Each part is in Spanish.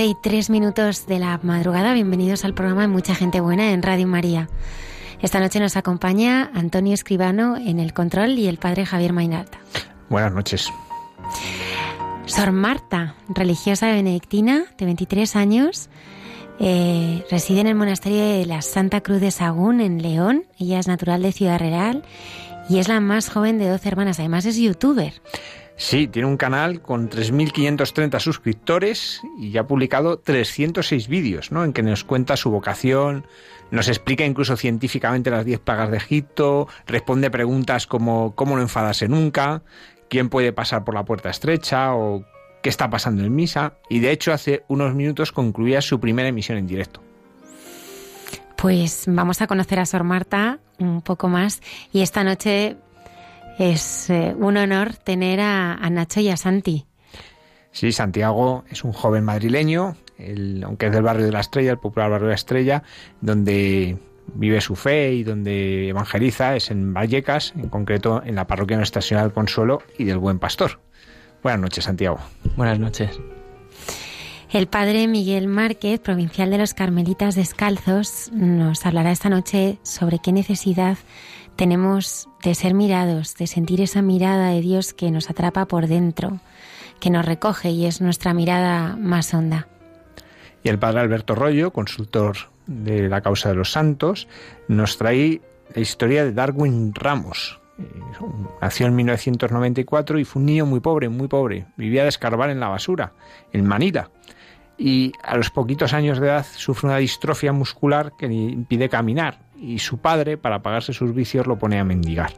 12 y 3 minutos de la madrugada. Bienvenidos al programa de Mucha Gente Buena en Radio María. Esta noche nos acompaña Antonio Escribano en el control y el padre Javier Mainalta. Buenas noches. Sor Marta, religiosa benedictina de 23 años, eh, reside en el monasterio de la Santa Cruz de Sagún en León. Ella es natural de Ciudad Real y es la más joven de 12 hermanas. Además es youtuber. Sí, tiene un canal con 3.530 suscriptores y ya ha publicado 306 vídeos, ¿no? En que nos cuenta su vocación, nos explica incluso científicamente las 10 plagas de Egipto, responde preguntas como ¿cómo no enfadarse nunca? ¿Quién puede pasar por la puerta estrecha? o ¿qué está pasando en misa? Y de hecho hace unos minutos concluía su primera emisión en directo. Pues vamos a conocer a Sor Marta un poco más y esta noche es eh, un honor tener a, Nacho y a Santi. Sí, Santiago es un joven madrileño, aunque es del barrio de la Estrella, el popular barrio de la Estrella, donde vive su fe y donde evangeliza es en Vallecas, en concreto en la parroquia Nuestra Señora del Consuelo y del Buen Pastor. Buenas noches, Santiago. Buenas noches. El padre Miguel Márquez, provincial de los Carmelitas Descalzos, nos hablará esta noche sobre qué necesidad tenemos de ser mirados, de sentir esa mirada de Dios que nos atrapa por dentro, que nos recoge y es nuestra mirada más honda. Y el padre Alberto Rollo, consultor de la causa de los santos, nos trae la historia de Darwin Ramos. Eh, nació en 1994 y fue un niño muy pobre, muy pobre. Vivía de escarbar en la basura, en Manila. Y a los poquitos años de edad sufre una distrofia muscular que le impide caminar y su padre, para pagarse sus vicios, lo pone a mendigar.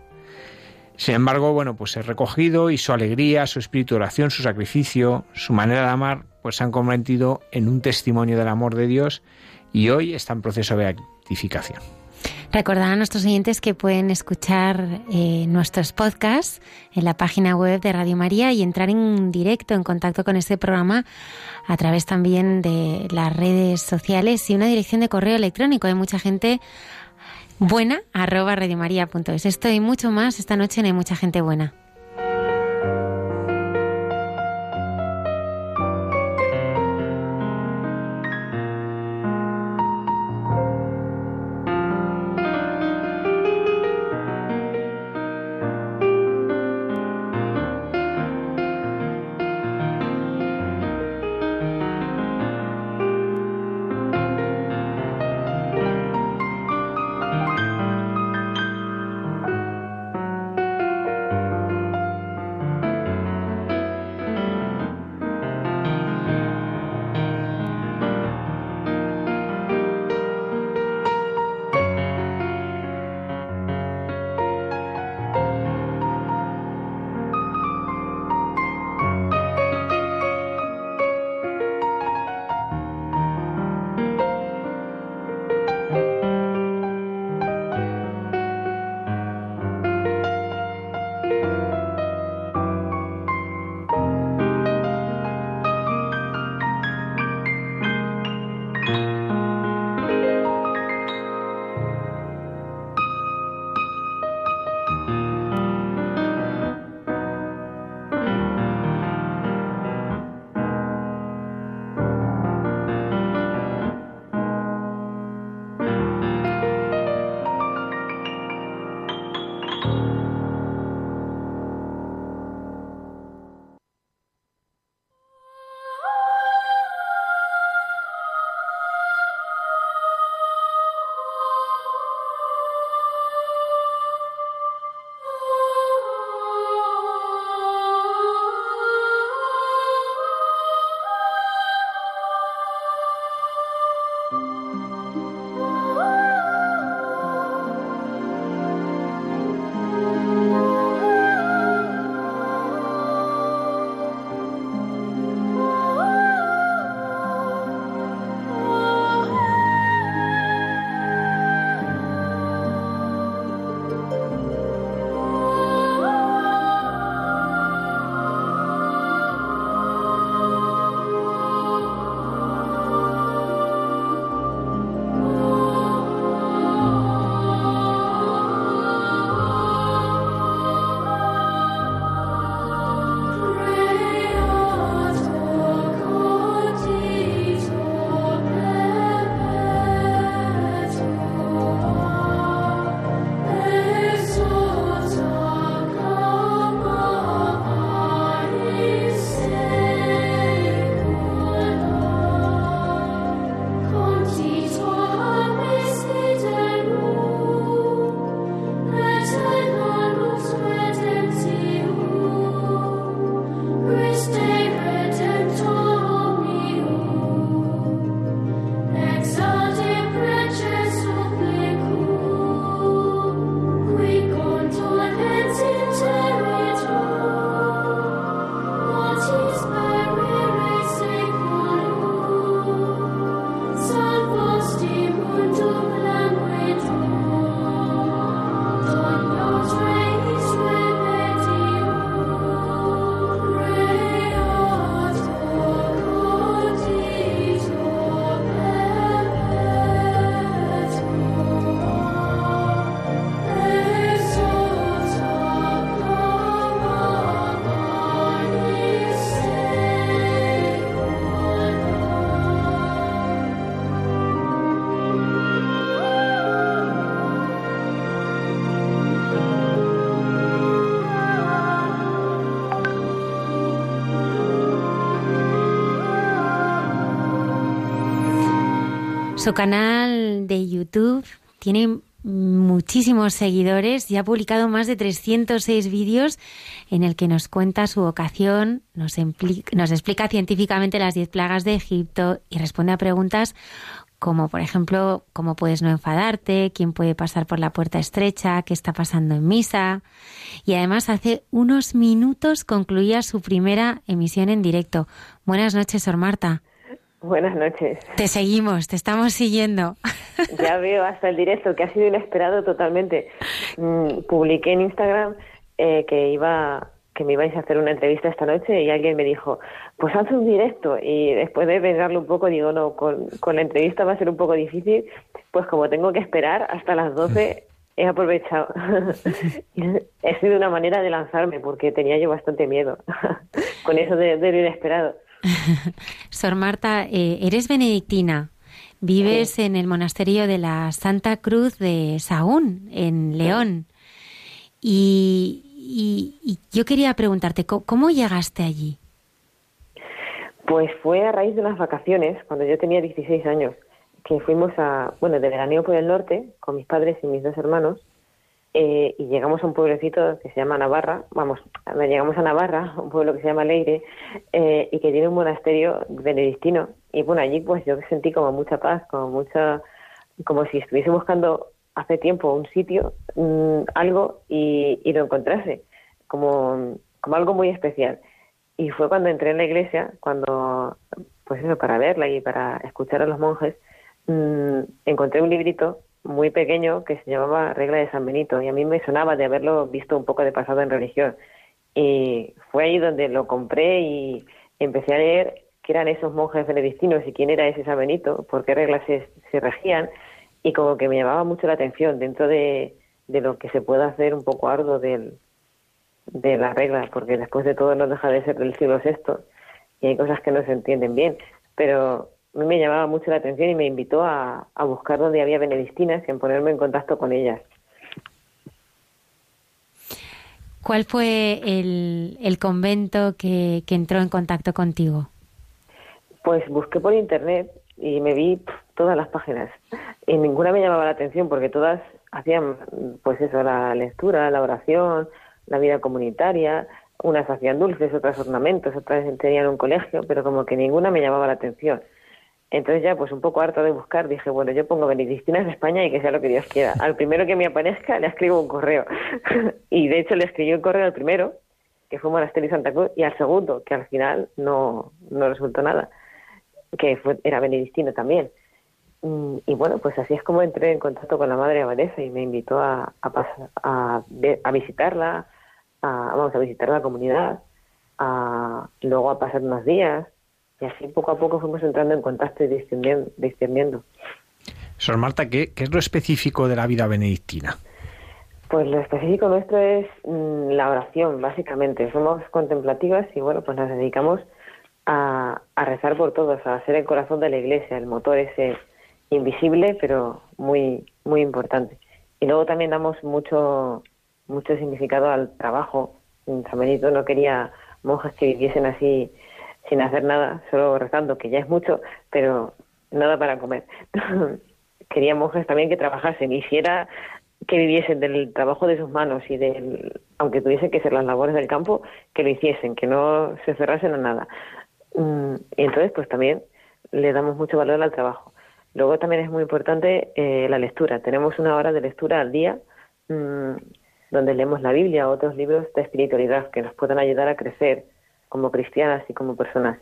Sin embargo, bueno, pues es recogido y su alegría, su espíritu de oración, su sacrificio, su manera de amar, pues se han convertido en un testimonio del amor de Dios y hoy está en proceso de beatificación. Recordar a nuestros oyentes que pueden escuchar eh, nuestros podcasts en la página web de Radio María y entrar en directo en contacto con este programa a través también de las redes sociales y una dirección de correo electrónico. Hay mucha gente buena arroba radiomaria.es. Esto y mucho más esta noche en Hay mucha gente buena. Su canal de YouTube tiene muchísimos seguidores y ha publicado más de 306 vídeos en el que nos cuenta su vocación, nos, nos explica científicamente las 10 plagas de Egipto y responde a preguntas como por ejemplo cómo puedes no enfadarte, quién puede pasar por la puerta estrecha, qué está pasando en misa. Y además hace unos minutos concluía su primera emisión en directo. Buenas noches, Sor Marta. Buenas noches. Te seguimos, te estamos siguiendo. Ya veo hasta el directo, que ha sido inesperado totalmente. Mm, publiqué en Instagram eh, que iba que me ibais a hacer una entrevista esta noche y alguien me dijo, pues haz un directo. Y después de pensarlo un poco, digo, no, con, con la entrevista va a ser un poco difícil, pues como tengo que esperar hasta las 12, he aprovechado. he sido una manera de lanzarme porque tenía yo bastante miedo con eso de, de lo inesperado. Sor Marta, eh, eres benedictina. Vives en el monasterio de la Santa Cruz de Saún, en León. Y, yo quería preguntarte, ¿cómo, llegaste allí? Pues fue a raíz de unas vacaciones, cuando yo tenía 16 años, que fuimos a, bueno, de veraneo por el norte, con mis padres y mis dos hermanos, eh, y llegamos a un pueblecito que se llama Navarra, vamos, llegamos a Navarra, un pueblo que se llama Leire, eh, y que tiene un monasterio benedictino. Y bueno, allí pues yo sentí como mucha paz, como mucha, como si estuviese buscando hace tiempo un sitio, mm, algo, y, y, lo encontrase, como, como algo muy especial. Y fue cuando entré en la iglesia, cuando, pues eso, para verla y para escuchar a los monjes, mm, encontré un librito muy pequeño que se llamaba Regla de San Benito y a mí me sonaba de haberlo visto un poco de pasado en religión. Y fue ahí donde lo compré y empecé a leer qué eran esos monjes benedictinos y quién era ese San Benito, por qué reglas se, regían y como que me llamaba mucho la atención dentro de, lo que se puede hacer un poco arduo del, de las reglas, porque después de todo no deja de ser del siglo VI y hay cosas que no se entienden bien, pero a mí me llamaba mucho la atención y me invitó a, buscar dónde había benedictinas y en ponerme en contacto con ellas. ¿Cuál fue el, convento que, entró en contacto contigo? Pues busqué por internet y me vi todas las páginas y ninguna me llamaba la atención porque todas hacían pues eso, la lectura, la oración, la vida comunitaria, unas hacían dulces, otras ornamentos, otras tenían un colegio, pero como que ninguna me llamaba la atención. Entonces ya, pues un poco harto de buscar, dije, bueno, yo pongo Benedictinas de España y que sea lo que Dios quiera. Al primero que me aparezca le escribo un correo. y de hecho le escribí un correo al primero, que fue Monasterio Santa Cruz, y al segundo, que al final no, no resultó nada, que era benedictino también. Mm, y bueno, pues así es como entré en contacto con la Madre Abadesa y me invitó a, a, a, visitarla, a, vamos a visitar la comunidad, a, luego a pasar unos días y así poco a poco fuimos entrando en contacto y discerniendo. Sor Marta, ¿qué, es lo específico de la vida benedictina? Pues lo específico nuestro es mm, la oración, básicamente. Somos contemplativas y bueno, pues nos dedicamos a, rezar por todos, a ser el corazón de la iglesia, el motor ese invisible, pero muy, muy importante. Y luego también damos mucho, mucho significado al trabajo. San Benito no quería monjas que viviesen así sin hacer nada, solo rezando, que ya es mucho, pero nada para comer. Quería monjes también que trabajasen, hiciera que viviesen del trabajo de sus manos y del, aunque tuviesen que ser las labores del campo, que lo hiciesen, que no se cerrasen a nada. Mm, y entonces, pues también le damos mucho valor al trabajo. Luego también es muy importante eh, la lectura. Tenemos una hora de lectura al día mm, donde leemos la Biblia o otros libros de espiritualidad que nos puedan ayudar a crecer, como cristianas y como personas.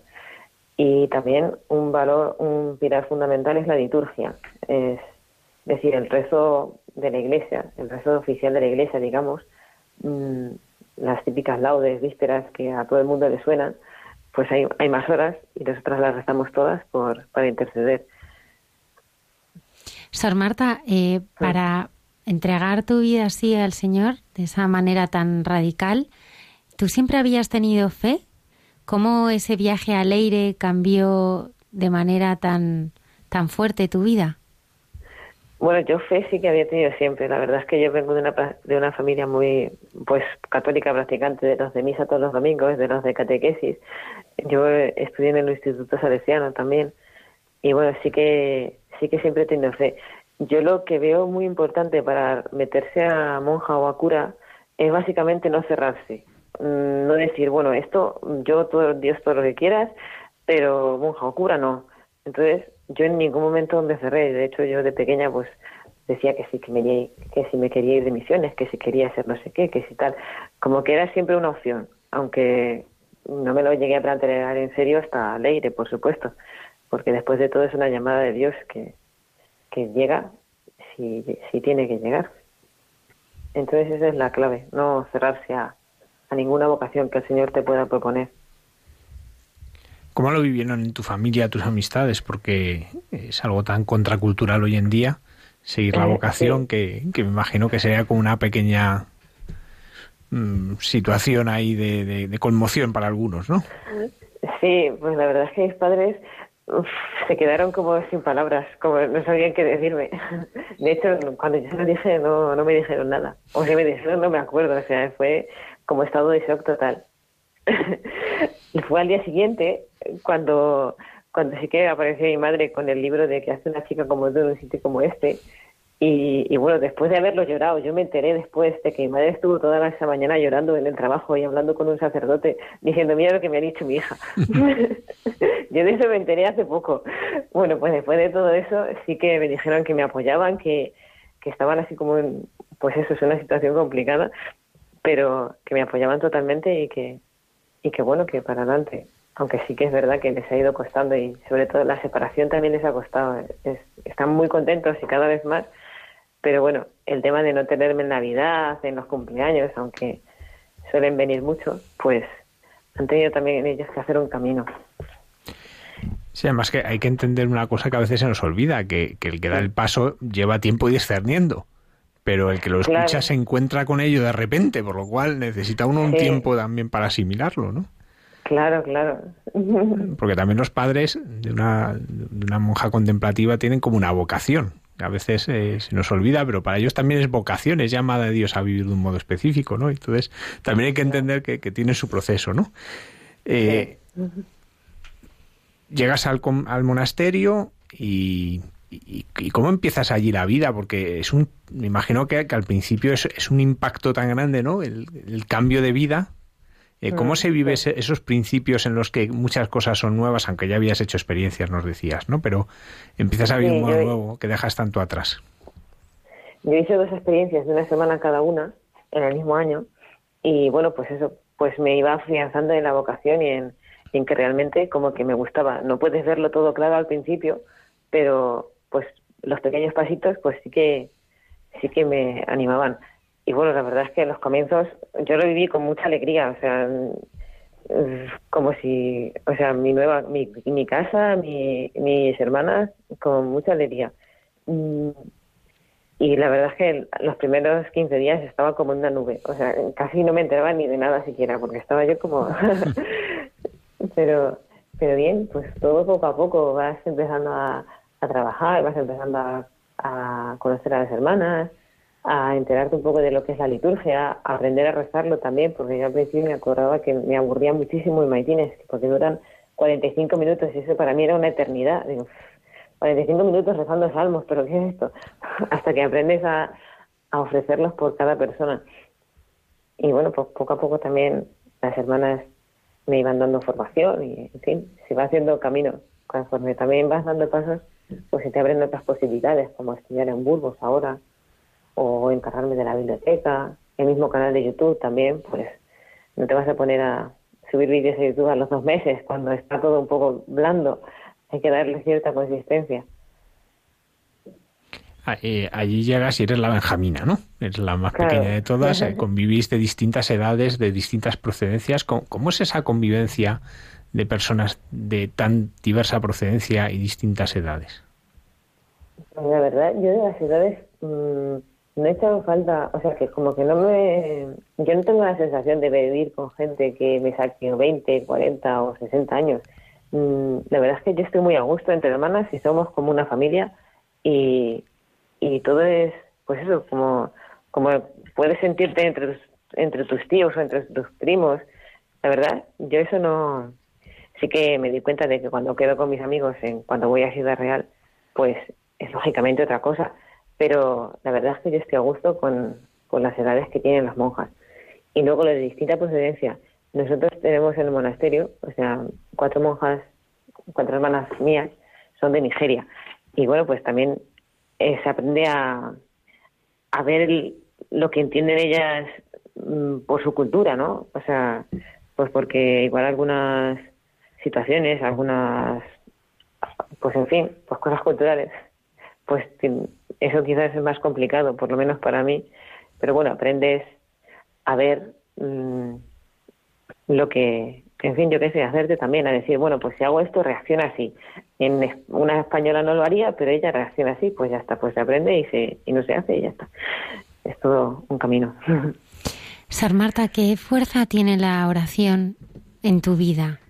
Y también un valor, un pilar fundamental es la liturgia, es decir, el rezo de la iglesia, el rezo oficial de la iglesia, digamos, mm, las típicas laudes, vísperas que a todo el mundo le suenan, pues hay, hay más horas y nosotras las rezamos todas por, para interceder. Sor Marta, eh, para entregar tu vida así al Señor, de esa manera tan radical, ¿tú siempre habías tenido fe? ¿Cómo ese viaje a Leire cambió de manera tan, tan fuerte tu vida? Bueno, yo fe sí que había tenido siempre. La verdad es que yo vengo de una, de una familia muy pues católica practicante, de los de misa todos los domingos, de los de catequesis. Yo estudié en el Instituto Salesiano también. Y bueno, sí que sí que siempre he tenido fe. Yo lo que veo muy importante para meterse a monja o a cura es básicamente no cerrarse. Mm, no decir, bueno, esto, yo, todo, Dios, todo lo que quieras, pero monja o cura no. Entonces, yo en ningún momento me cerré. De hecho, yo de pequeña, pues decía que sí, que, me, que si me quería ir de misiones, que si quería hacer no sé qué, que si tal. Como que era siempre una opción, aunque no me lo llegué a plantear en serio hasta Leire, por supuesto, porque después de todo es una llamada de Dios que, que llega si, si tiene que llegar. Entonces esa es la clave, no cerrarse a, a ninguna vocación que el Señor te pueda proponer. ¿Cómo lo vivieron en tu familia, tus amistades? Porque es algo tan contracultural hoy en día, seguir la eh, vocación, que, que, me imagino que sería como una pequeña mm, situación ahí de, de, conmoción para algunos, ¿no? Sí, pues la verdad es que mis padres se quedaron como sin palabras, como no sabían qué decirme. De hecho, cuando yo se lo dije, no, no me dijeron nada. O sea, me dijeron, no me acuerdo, o sea, fue como estado de shock total. y fue al día siguiente cuando, cuando sí que apareció mi madre con el libro de que hace una chica como tú en un sitio como este. Y, bueno, después de haberlo llorado, yo me enteré después de que mi madre estuvo toda esa mañana llorando en el trabajo y hablando con un sacerdote, diciendo, mira lo que me ha dicho mi hija. yo de eso me enteré hace poco. Bueno, pues después de todo eso, sí que me dijeron que me apoyaban, que, que estaban así como en, pues eso, es una situación complicada, pero que me apoyaban totalmente y que, y que bueno, que para adelante aunque sí que es verdad que les ha ido costando y sobre todo la separación también les ha costado. están muy contentos y cada vez más, pero bueno, el tema de no tenerme en Navidad, en los cumpleaños, aunque suelen venir mucho, pues han tenido también ellos que hacer un camino. Sí, además que hay que entender una cosa que a veces se nos olvida, que, el que da el paso lleva tiempo discerniendo, pero el que lo escucha se encuentra con ello de repente, por lo cual necesita uno un tiempo también para asimilarlo, ¿no? Claro, claro. Porque también los padres de una, de una monja contemplativa tienen como una vocación. A veces eh, se nos olvida, pero para ellos también es vocación, es llamada de Dios a vivir de un modo específico, ¿no? Entonces, también hay que entender que, que tiene su proceso, ¿no? Eh, llegas al, al monasterio y, y, cómo empiezas allí la vida, porque es un, me imagino que, que al principio es, es, un impacto tan grande, ¿no? El, el cambio de vida eh, ¿Cómo se vive esos principios en los que muchas cosas son nuevas, aunque ya habías hecho experiencias, nos decías, ¿no? Pero empiezas a vivir un nuevo que dejas tanto atrás. Yo hice dos experiencias de una semana cada una en el mismo año y bueno, pues eso, pues me iba afianzando en la vocación y en, en que realmente como que me gustaba. No puedes verlo todo claro al principio, pero pues los pequeños pasitos pues sí que sí que me animaban y bueno, la verdad es que en los comienzos yo lo viví con mucha alegría, o sea, como si, o sea, mi nueva, mi, mi casa, mi, mis hermanas, con mucha alegría. Mm, y la verdad es que los primeros 15 días estaba como en una nube, o sea, casi no me enteraba ni de nada siquiera, porque estaba yo como... pero, pero bien, pues todo poco a poco vas empezando a, a trabajar, vas empezando a, conocer a las hermanas, a enterarte un poco de lo que es la liturgia, a aprender a rezarlo también, porque yo al principio me acordaba que me aburría muchísimo en maitines, porque duran 45 minutos y eso para mí era una eternidad. Digo, 45 minutos rezando salmos, pero ¿qué es esto? Hasta que aprendes a, a ofrecerlos por cada persona. Y bueno, pues poco a poco también las hermanas me iban dando formación y, en fin, se va haciendo camino. Conforme también vas dando pasos, pues se te abren otras posibilidades, como estudiar en Burgos ahora, o encargarme de la biblioteca, el mismo canal de YouTube también, pues no te vas a poner a subir vídeos a YouTube a los dos meses cuando está todo un poco blando, hay que darle cierta consistencia. Ah, eh, allí llegas y eres la Benjamina, ¿no? Eres la más pequeña de todas, eh, convivís de distintas edades, de distintas procedencias. ¿Cómo, es esa convivencia de personas de tan diversa procedencia y distintas edades? La verdad, yo de las edades mm, no he echado falta, o sea, que como que no me... Yo no tengo la sensación de vivir con gente que me saque 20, 40 o 60 años. Mm, la verdad es que yo estoy muy a gusto entre hermanas y somos como una familia y, y todo es, pues eso, como, como puedes sentirte entre tus, entre tus tíos o entre tus primos. La verdad, yo eso no... Sí que me di cuenta de que cuando quedo con mis amigos, en, cuando voy a Ciudad Real, pues es lógicamente otra cosa, pero la verdad es que yo estoy a gusto con, con las edades que tienen las monjas. Y luego lo de distinta procedencia. Nosotros tenemos en el monasterio, o sea, cuatro monjas, cuatro hermanas mías, son de Nigeria. Y bueno, pues también eh, se aprende a, a ver lo que entienden ellas mm, por su cultura, ¿no? O sea, pues porque igual algunas situaciones, algunas, pues en fin, pues cosas culturales, pues eso quizás es más complicado, por lo menos para mí, pero bueno, aprendes a ver mm, lo que, en fin, yo qué sé, hacerte también, a decir, bueno, pues si hago esto, reacciona así. En una española no lo haría, pero ella reacciona así, pues ya está, pues se aprende y, se, y no se hace y ya está. Es todo un camino. Sar Marta, ¿qué fuerza tiene la oración en tu vida?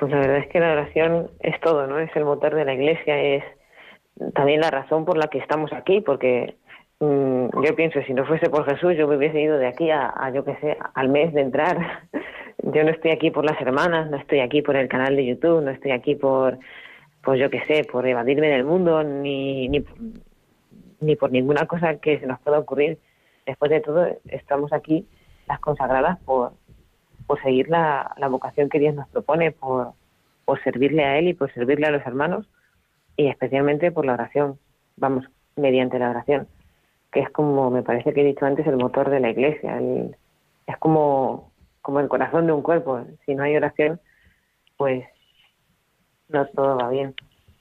Pues la verdad es que la oración es todo, ¿no? Es el motor de la iglesia, es también la razón por la que estamos aquí, porque mm, yo pienso, si no fuese por Jesús, yo me hubiese ido de aquí a, a yo qué sé, al mes de entrar yo no estoy aquí por las hermanas, no estoy aquí por el canal de YouTube, no estoy aquí por, pues yo qué sé, por evadirme del mundo, ni, ni, ni por ninguna cosa que se nos pueda ocurrir. Después de todo, estamos aquí las consagradas por, por seguir la, la vocación que Dios nos propone, por, por servirle a Él y por servirle a los hermanos, y especialmente por la oración, vamos, mediante la oración, que es como me parece que he dicho antes, el motor de la iglesia. es como como el corazón de un cuerpo. Si no hay oración, pues no todo va bien.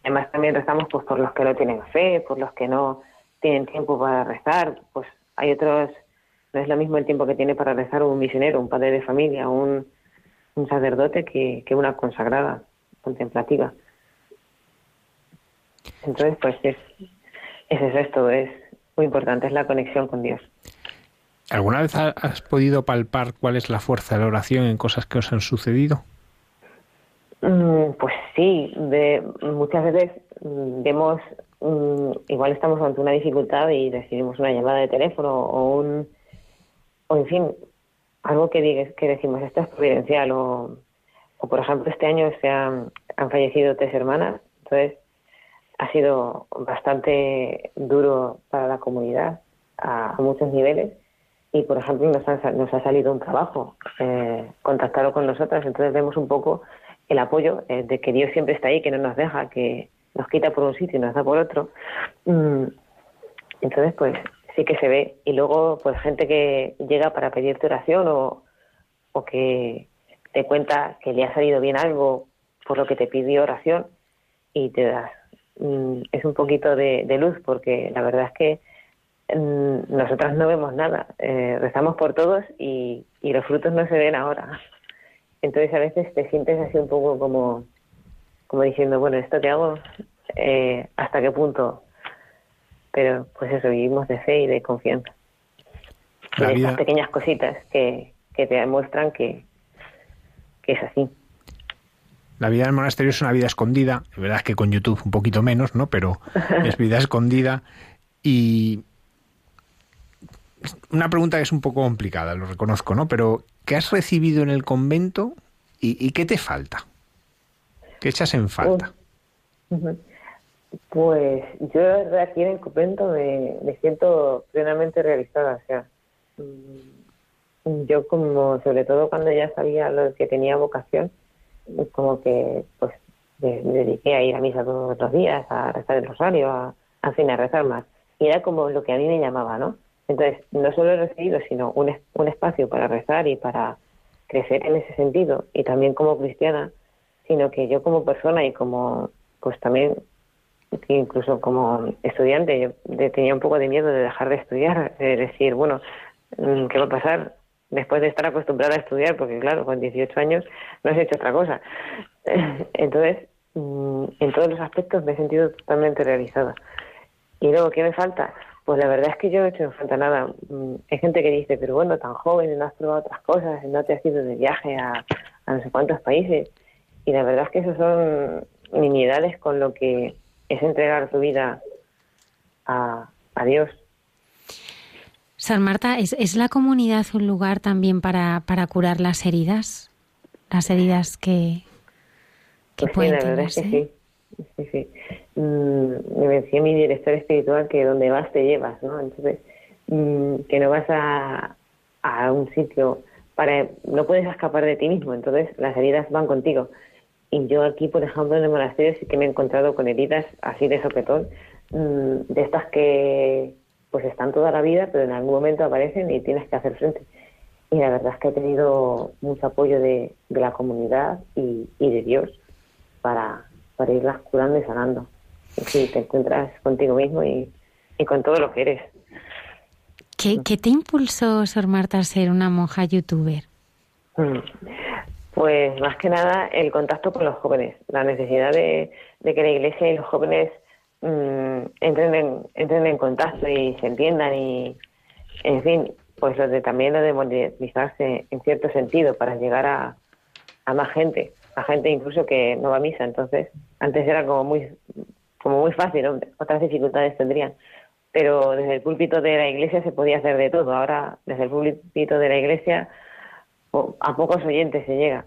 Además también rezamos pues por los que no tienen fe, por los que no tienen tiempo para rezar, pues hay otros, no es lo mismo el tiempo que tiene para rezar un misionero, un padre de familia, un, un sacerdote que, que una consagrada, contemplativa. Entonces, pues es, es eso, es todo, es muy importante, es la conexión con Dios. ¿Alguna vez has podido palpar cuál es la fuerza de la oración en cosas que os han sucedido? Mm, pues sí, de, muchas veces mm, vemos, mm, igual estamos ante una dificultad y recibimos una llamada de teléfono o un, o en fin, algo que, que decimos, esto es providencial o, o por ejemplo este año se han, han fallecido tres hermanas, entonces ha sido bastante duro para la comunidad a muchos niveles y por ejemplo nos ha, nos ha salido un trabajo eh, contactaron con nosotras entonces vemos un poco el apoyo eh, de que Dios siempre está ahí que no nos deja que nos quita por un sitio y nos da por otro. Mm, entonces pues sí que se ve y luego pues gente que llega para pedirte oración o, o que te cuenta que le ha salido bien algo por lo que te pidió oración y te das mm, es un poquito de luz porque la verdad es que nosotras no vemos nada. Eh, rezamos por todos y, los frutos no se ven ahora. Entonces a veces te sientes así un poco como, como diciendo, bueno, ¿esto que hago? Eh, ¿Hasta qué punto? Pero pues eso, vivimos de fe y de confianza. de esas pequeñas cositas que, que te demuestran que, que es así. La vida del monasterio es una vida escondida, es verdad que con YouTube un poquito menos, ¿no? Pero es vida escondida y una pregunta que es un poco complicada, lo reconozco, ¿no? Pero, ¿qué has recibido en el convento y, qué te falta? ¿Qué echas en falta? Pues yo aquí en el convento me, siento plenamente realizada. O sea, mm, yo como, sobre todo cuando ya sabía lo que tenía vocación, como que pues me, dediqué a ir a misa todos los días, a rezar el rosario, a, a fin, a rezar más. Y era como lo que a mí me llamaba, ¿no? Entonces, no solo he recibido, sino un, un espacio para rezar y para crecer en ese sentido, y también como cristiana, sino que yo como persona y como, pues también, incluso como estudiante, yo tenía un poco de miedo de dejar de estudiar, de decir, bueno, mm, ¿qué va a pasar después de estar acostumbrada a estudiar? Porque claro, con 18 años no has hecho otra cosa. Entonces, mm, en todos los aspectos me he sentido totalmente realizada. Y luego, ¿qué me falta? Pues la verdad es que yo no he hecho falta nada. Mm, hay gente que dice, pero bueno, tan joven, no has probado otras cosas, no te has ido de viaje a, no sé cuántos países. Y la verdad es que eso son nimiedades con lo que es entregar tu vida a, Dios. San Marta, ¿es, la comunidad un lugar también para, para curar las heridas? Las heridas que, que pues sí, la verdad es que sí. Sí, sí. Mm, me decía mi director espiritual que donde vas te llevas, ¿no? Entonces, mm, que no vas a, a un sitio para... No puedes escapar de ti mismo, entonces las heridas van contigo. Y yo aquí, por ejemplo, en el monasterio sí que me he encontrado con heridas así de sopetón, mm, de estas que pues están toda la vida, pero en algún momento aparecen y tienes que hacer frente. Y la verdad es que he tenido mucho apoyo de, la comunidad y, de Dios para, para irlas curando y sanando. Y sí, te encuentras contigo mismo y, con todo lo que eres. ¿Qué, ¿Qué, te impulsó, Sor Marta, a ser una monja youtuber? Pues más que nada el contacto con los jóvenes, la necesidad de, que la iglesia y los jóvenes mm, entren, en, entren en contacto y se entiendan y, en fin, pues lo de también lo de modernizarse en cierto sentido para llegar a, a más gente, a gente incluso que no va a misa. Entonces, antes era como muy, como muy fácil, otras dificultades tendrían. Pero desde el púlpito de la iglesia se podía hacer de todo. Ahora, desde el púlpito de la iglesia a pocos oyentes se llega.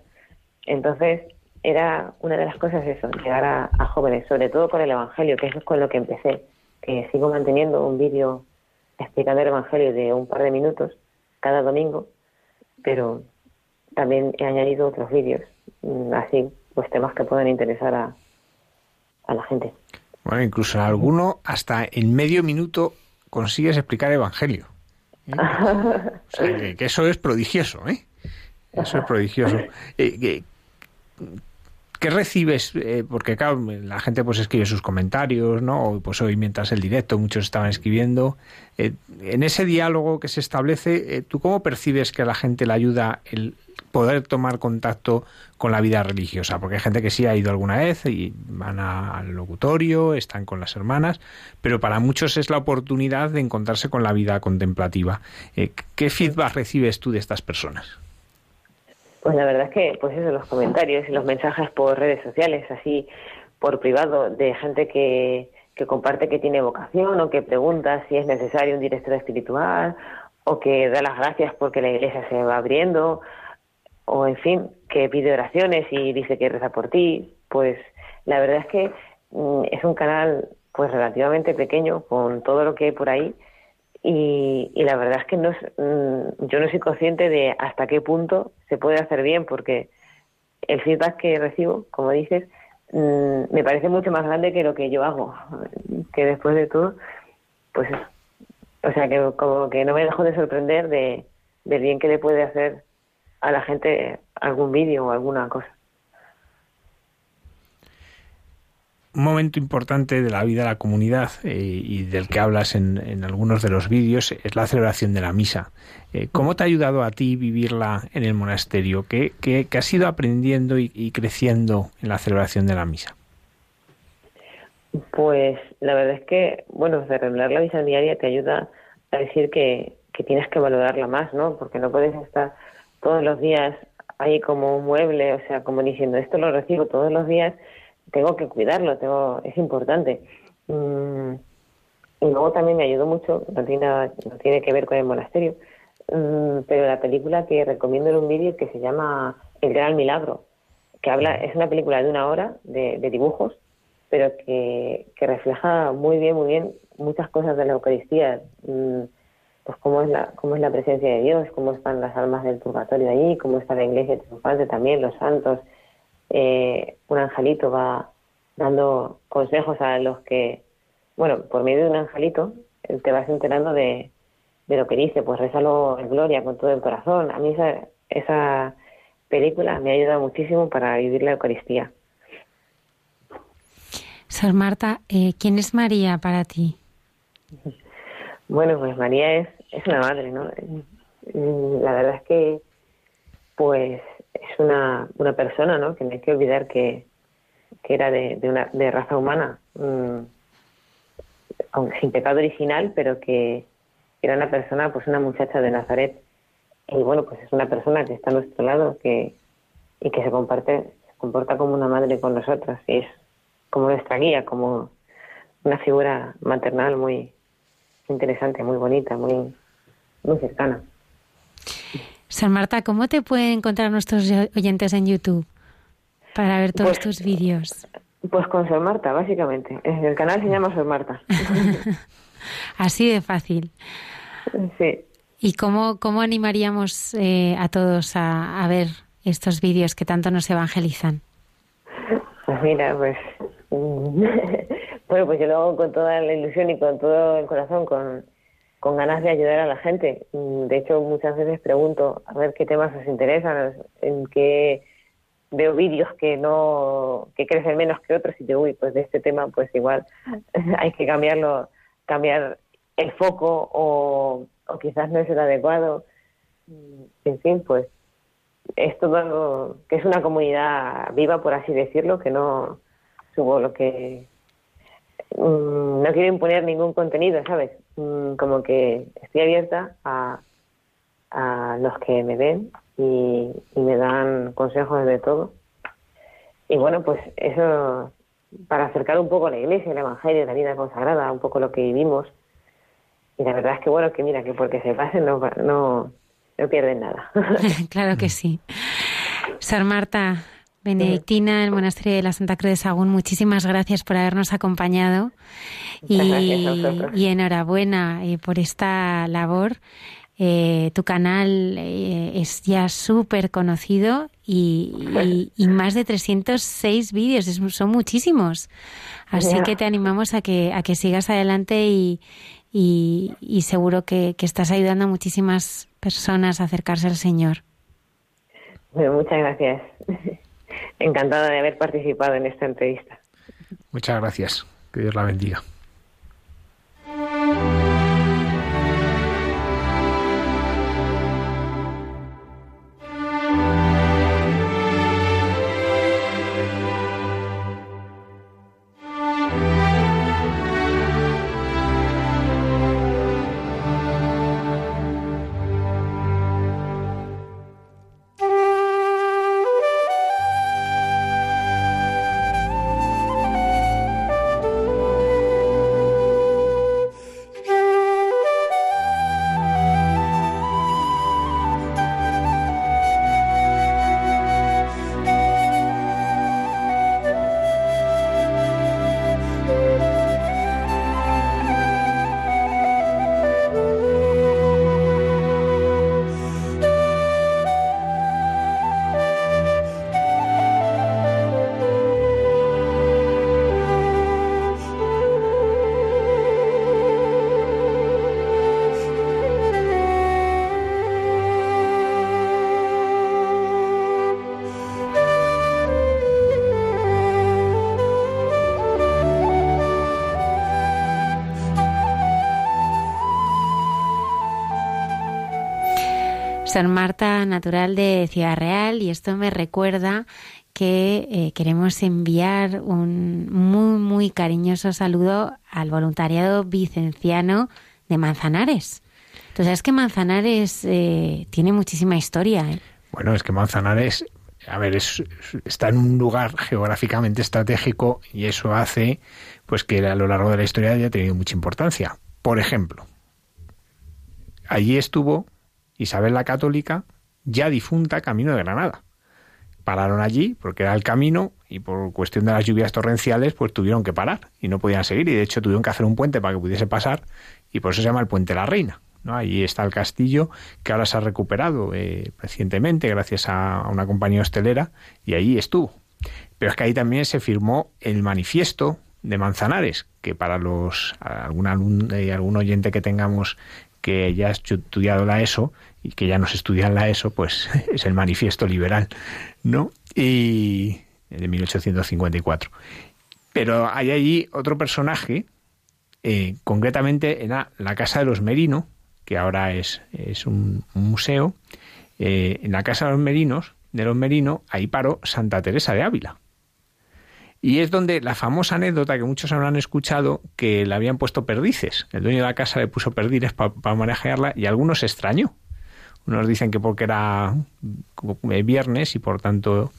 Entonces, era una de las cosas eso, llegar a, jóvenes, sobre todo con el Evangelio, que eso es con lo que empecé, que sigo manteniendo un vídeo explicando el Evangelio de un par de minutos cada domingo, pero también he añadido otros vídeos, mm, así, pues temas que puedan interesar a, a la gente. Bueno, incluso en alguno, hasta en medio minuto consigues explicar el Evangelio. ¿eh? o sea, que eso es prodigioso, ¿eh? Eso es prodigioso. Eh, ¿Qué recibes? Eh, porque claro, la gente pues escribe sus comentarios, ¿no? Pues hoy mientras el directo muchos estaban escribiendo. Eh, en ese diálogo que se establece, ¿tú cómo percibes que a la gente le ayuda el poder tomar contacto con la vida religiosa? Porque hay gente que sí ha ido alguna vez y van al locutorio, están con las hermanas, pero para muchos es la oportunidad de encontrarse con la vida contemplativa. ¿Qué feedback recibes tú de estas personas? Pues la verdad es que, pues eso, los comentarios y los mensajes por redes sociales, así por privado, de gente que, que comparte que tiene vocación o que pregunta si es necesario un director espiritual o que da las gracias porque la iglesia se va abriendo o en fin, que pide oraciones y dice que reza por ti, pues la verdad es que mm, es un canal pues relativamente pequeño con todo lo que hay por ahí y, la verdad es que no mm, yo no soy consciente de hasta qué punto se puede hacer bien, porque el feedback que recibo, como dices, mm, me parece mucho más grande que lo que yo hago, que después de todo, pues, o sea, que como que no me dejo de sorprender de, del bien que le puede hacer a la gente algún vídeo o alguna cosa. Un momento importante de la vida de la comunidad eh, y del que hablas en, algunos de los vídeos es la celebración de la misa. Eh, ¿Cómo te ha ayudado a ti vivirla en el monasterio? ¿Qué, qué, has ido aprendiendo y, creciendo en la celebración de la misa? Pues la verdad es que, bueno, celebrar la misa diaria te ayuda a decir que, que tienes que valorarla más, ¿no? Porque no puedes estar todos los días ahí como un mueble, o sea, como diciendo, esto lo recibo todos los días tengo que cuidarlo, tengo, es importante. Mm, y luego también me ayudó mucho, no tiene, no tiene que ver con el monasterio, mm, pero la película que recomiendo en un vídeo que se llama El Gran Milagro, que habla, es una película de una hora de, dibujos, pero que, que, refleja muy bien, muy bien muchas cosas de la Eucaristía, mm, pues cómo es la, cómo es la presencia de Dios, cómo están las almas del purgatorio allí, cómo está la iglesia triunfante también, los santos, eh, un angelito va dando consejos a los que, bueno, por medio de un angelito te vas enterando de, de lo que dice, pues rézalo en gloria con todo el corazón. A mí esa, esa película me ha ayudado muchísimo para vivir la Eucaristía. Sor Marta, eh, ¿quién es María para ti? Bueno, pues María es, es una madre, ¿no? La verdad es que, pues, es una, una persona, ¿no? Que no hay que olvidar que, que era de, de, una, de raza humana, mm, aunque sin pecado original, pero que era una persona, pues una muchacha de Nazaret. Y bueno, pues es una persona que está a nuestro lado que, y que se comparte, se comporta como una madre con nosotras. Y es como nuestra guía, como una figura maternal muy interesante, muy bonita, muy, muy cercana. San Marta, ¿cómo te pueden encontrar nuestros oyentes en YouTube para ver todos pues, tus vídeos? Pues con Sor Marta, básicamente. El canal se llama Sor Marta. Así de fácil. Sí. ¿Y cómo, cómo animaríamos eh, a todos a, a ver estos vídeos que tanto nos evangelizan? Pues mira, pues bueno, pues yo lo hago con toda la ilusión y con todo el corazón, con, con ganas de ayudar a la gente. De hecho, muchas veces pregunto a ver qué temas os interesan, en qué veo vídeos que no que crecen menos que otros y digo, uy, pues de este tema pues igual hay que cambiarlo, cambiar el foco o, o quizás no es el adecuado. En fin, pues es todo algo que es una comunidad viva, por así decirlo, que no subo lo que mm, no quiero imponer ningún contenido, ¿sabes? Mm, como que estoy abierta a, a los que me ven y, me dan consejos de todo. Y bueno, pues eso para acercar un poco a la iglesia, el evangelio, la vida consagrada, un poco lo que vivimos. Y la verdad es que bueno, que mira, que porque se pasen no, no, no pierden nada. claro que sí. Sor Marta, Benedictina del Monasterio de la Santa Cruz de Sagún, muchísimas gracias por habernos acompañado y, y, enhorabuena eh, por esta labor. Eh, tu canal eh, es ya súper conocido y, y, más de 306 vídeos, son muchísimos. Así que te animamos a que, a que sigas adelante y, y, seguro que, que estás ayudando a muchísimas personas a acercarse al Señor. Bueno, muchas gracias. Encantada de haber participado en esta entrevista. Muchas gracias. Que Dios la bendiga. San Marta, natural de Ciudad Real, y esto me recuerda que eh, queremos enviar un muy, muy cariñoso saludo al voluntariado vicenciano de Manzanares. Entonces, es que Manzanares eh, tiene muchísima historia. ¿eh? Bueno, es que Manzanares, a ver, está en un lugar geográficamente estratégico y eso hace pues que a lo largo de la historia haya tenido mucha importancia. Por ejemplo, allí estuvo Isabel la Católica, ya difunta, camino de Granada. Pararon allí porque era el camino y por cuestión de las lluvias torrenciales pues tuvieron que parar y no podían seguir y de hecho tuvieron que hacer un puente para que pudiese pasar y por eso se llama el Puente la Reina. ¿no? Allí está el castillo que ahora se ha recuperado eh, recientemente gracias a una compañía hostelera y allí estuvo. Pero es que ahí también se firmó el manifiesto de Manzanares, que para los algún, eh, algún oyente que tengamos que ya ha estudiado la ESO y que ya no se estudia la ESO, pues es el manifiesto liberal, ¿no? Y de 1854. Pero hay allí otro personaje, eh, concretamente en la, Casa de los Merinos, que ahora es, es un, museo. Eh, en la Casa de los Merinos, de los Merinos, ahí paró Santa Teresa de Ávila. Y es donde la famosa anécdota que muchos habrán escuchado que le habían puesto perdices. El dueño de la casa le puso perdices para manejarla y algunos extrañó. Unos dicen que porque era eh, viernes y por tanto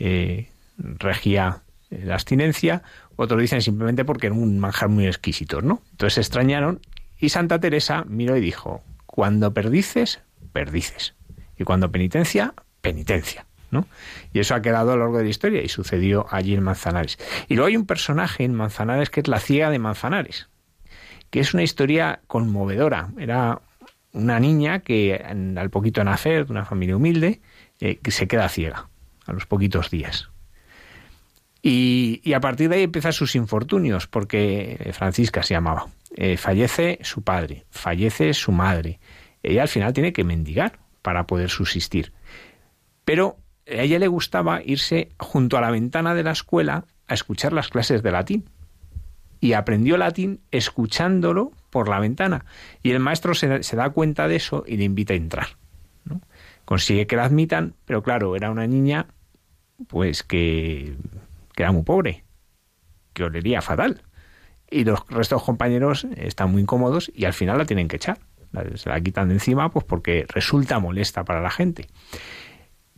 eh, regía eh, la abstinencia, otros dicen simplemente porque era un manjar muy exquisito, ¿no? Entonces se extrañaron y Santa Teresa miró y dijo, cuando perdices, perdices. Y cuando penitencia, penitencia. Y eso ha quedado a lo largo de la historia y sucedió allí en Manzanares. Y luego hay un personaje en Manzanares que es la ciega de Manzanares, que es una historia conmovedora. Era una niña que al poquito de nacer, de una familia humilde, eh, que se queda ciega a los poquitos días. Y, a partir de ahí empiezan sus infortunios, porque Francisca se llamaba. Eh, fallece su padre, fallece su madre. Ella al final tiene que mendigar para poder subsistir. Pero a ella le gustaba irse junto a la ventana de la escuela a escuchar las clases de latín. Y aprendió latín escuchándolo por la ventana. Y el maestro se, da cuenta de eso y le invita a entrar. Consigue que la admitan, pero claro, era una niña pues que, que era muy pobre, que olería fatal. Y los restos compañeros están muy incómodos y al final la tienen que echar. Se la quitan de encima pues porque resulta molesta para la gente.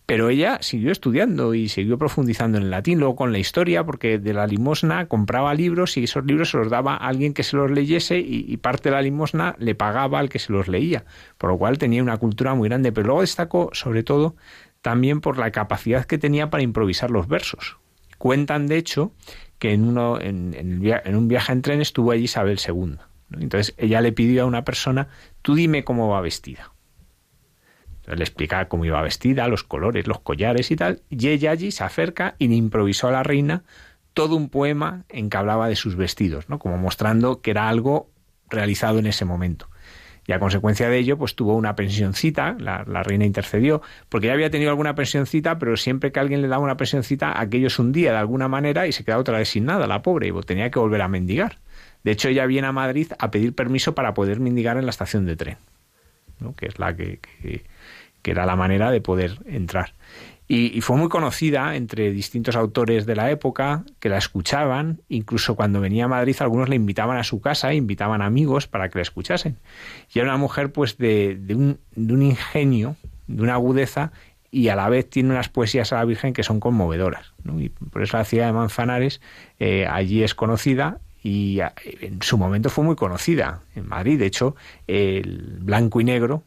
Pero ella siguió estudiando y siguió profundizando en el latín, luego con la historia, porque de la limosna compraba libros y esos libros se los daba a alguien que se los leyese y, parte de la limosna le pagaba al que se los leía, por lo cual tenía una cultura muy grande. Pero luego destacó, sobre todo, también por la capacidad que tenía para improvisar los versos. Cuentan, de hecho, que en, uno, en, un viaje en tren estuvo allí Isabel II. Entonces ella le pidió a una persona, tú dime cómo va vestida le explicaba cómo iba vestida, los colores, los collares y tal, y ella allí se acerca y le improvisó a la reina todo un poema en que hablaba de sus vestidos, ¿no? como mostrando que era algo realizado en ese momento. Y a consecuencia de ello, pues tuvo una pensioncita, la, la, reina intercedió, porque ya había tenido alguna pensioncita, pero siempre que alguien le daba una pensioncita, aquello se hundía de alguna manera y se quedaba otra vez sin nada, la pobre, y tenía que volver a mendigar. De hecho, ella viene a Madrid a pedir permiso para poder mendigar en la estación de tren, ¿no? que es la que era la manera de poder entrar. Y, fue muy conocida entre distintos autores de la época que la escuchaban, incluso cuando venía a Madrid algunos le invitaban a su casa, invitaban amigos para que la escuchasen. Y era una mujer pues de, un, ingenio, de una agudeza y a la vez tiene unas poesías a la Virgen que son conmovedoras. Por eso la ciudad de Manzanares eh, allí es conocida y en su momento fue muy conocida en Madrid. De hecho, el blanco y negro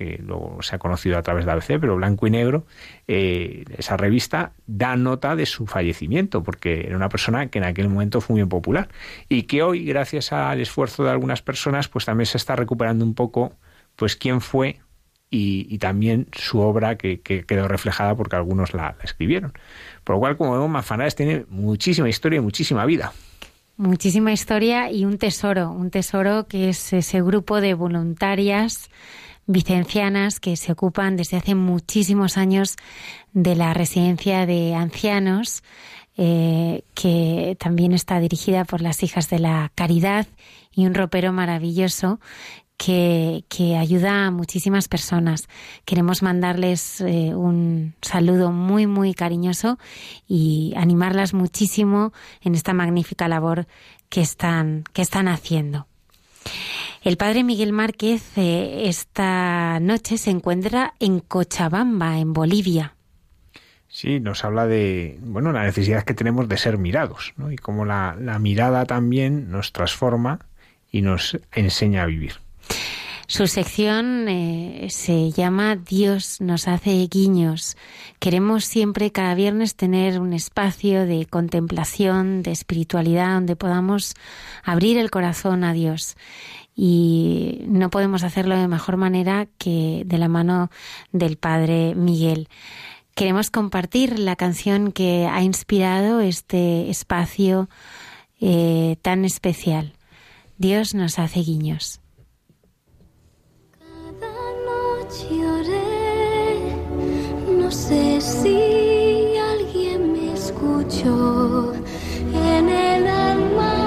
que luego se ha conocido a través de ABC, pero blanco y negro, eh, esa revista da nota de su fallecimiento, porque era una persona que en aquel momento fue muy popular y que hoy, gracias al esfuerzo de algunas personas, pues también se está recuperando un poco, pues quién fue y, también su obra que, quedó reflejada porque algunos la, escribieron. Por lo cual, como vemos, Manzanares tiene muchísima historia y muchísima vida. Muchísima historia y un tesoro, un tesoro que es ese grupo de voluntarias vicencianas que se ocupan desde hace muchísimos años de la residencia de ancianos, eh, que también está dirigida por las hijas de la caridad y un ropero maravilloso que, ayuda a muchísimas personas. Queremos mandarles eh, un saludo muy, muy cariñoso y animarlas muchísimo en esta magnífica labor que están, que están haciendo. El padre Miguel Márquez eh, esta noche se encuentra en Cochabamba, en Bolivia. Sí, nos habla de bueno la necesidad que tenemos de ser mirados, ¿no? y cómo la, mirada también nos transforma y nos enseña a vivir. Su sección eh, se llama Dios nos hace guiños. Queremos siempre cada viernes tener un espacio de contemplación, de espiritualidad, donde podamos abrir el corazón a Dios y no podemos hacerlo de mejor manera que de la mano del Padre Miguel. Queremos compartir la canción que ha inspirado este espacio eh, tan especial. Dios nos hace guiños. Cada noche no sé si alguien me escuchó en el alma.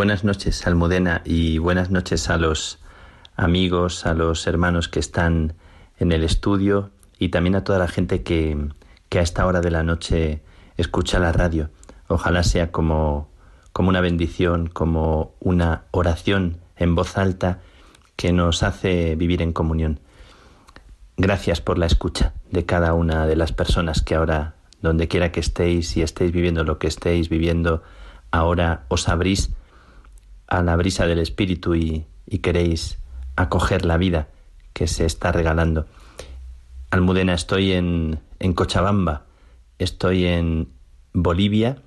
Buenas noches, Almudena, y buenas noches a los amigos, a los hermanos que están en el estudio y también a toda la gente que, que a esta hora de la noche escucha la radio. Ojalá sea como, como una bendición, como una oración en voz alta que nos hace vivir en comunión. Gracias por la escucha de cada una de las personas que ahora, donde quiera que estéis y estéis viviendo lo que estéis viviendo, ahora os abrís a la brisa del Espíritu y, queréis acoger la vida que se está regalando. Almudena, estoy en, en Cochabamba, estoy en Bolivia,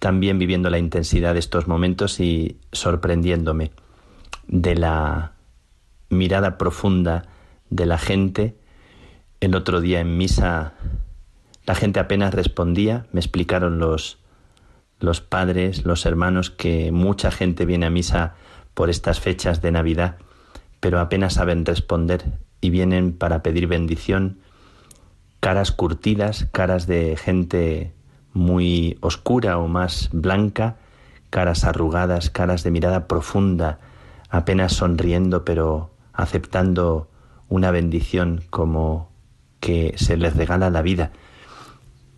también viviendo la intensidad de estos momentos y sorprendiéndome de la mirada profunda de la gente. El otro día en misa la gente apenas respondía, me explicaron los, los padres, los hermanos, que mucha gente viene a misa por estas fechas de Navidad, pero apenas saben responder y vienen para pedir bendición, caras curtidas, caras de gente muy oscura o más blanca, caras arrugadas, caras de mirada profunda, apenas sonriendo, pero aceptando una bendición como que se les regala la vida.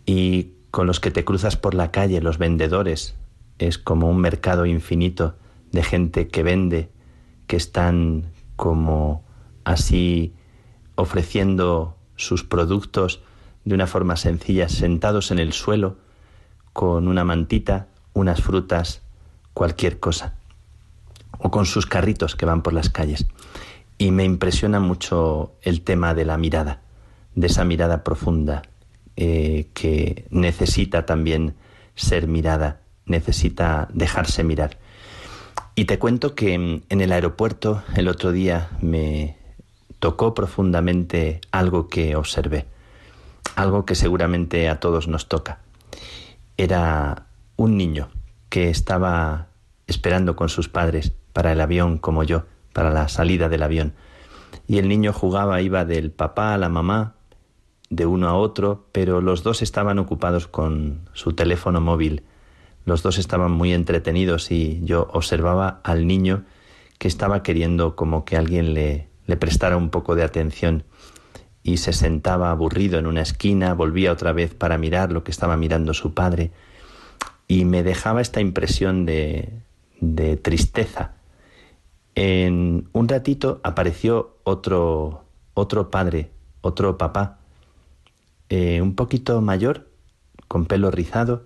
Y con los que te cruzas por la calle, los vendedores, es como un mercado infinito de gente que vende, que están como así ofreciendo sus productos de una forma sencilla, sentados en el suelo, con una mantita, unas frutas, cualquier cosa, o con sus carritos que van por las calles. Y me impresiona mucho el tema de la mirada, de esa mirada profunda, eh, que necesita también ser mirada, necesita dejarse mirar. Y te cuento que en el aeropuerto el otro día me tocó profundamente algo que observé, algo que seguramente a todos nos toca. Era un niño que estaba esperando con sus padres para el avión como yo, para la salida del avión. Y el niño jugaba, iba del papá a la mamá, de uno a otro, pero los dos estaban ocupados con su teléfono móvil. Los dos estaban muy entretenidos y yo observaba al niño que estaba queriendo como que alguien le, le prestara un poco de atención y se sentaba aburrido en una esquina, volvía otra vez para mirar lo que estaba mirando su padre y me dejaba esta impresión de, de tristeza. En un ratito apareció otro, otro padre, otro papá, eh, un poquito mayor, con pelo rizado,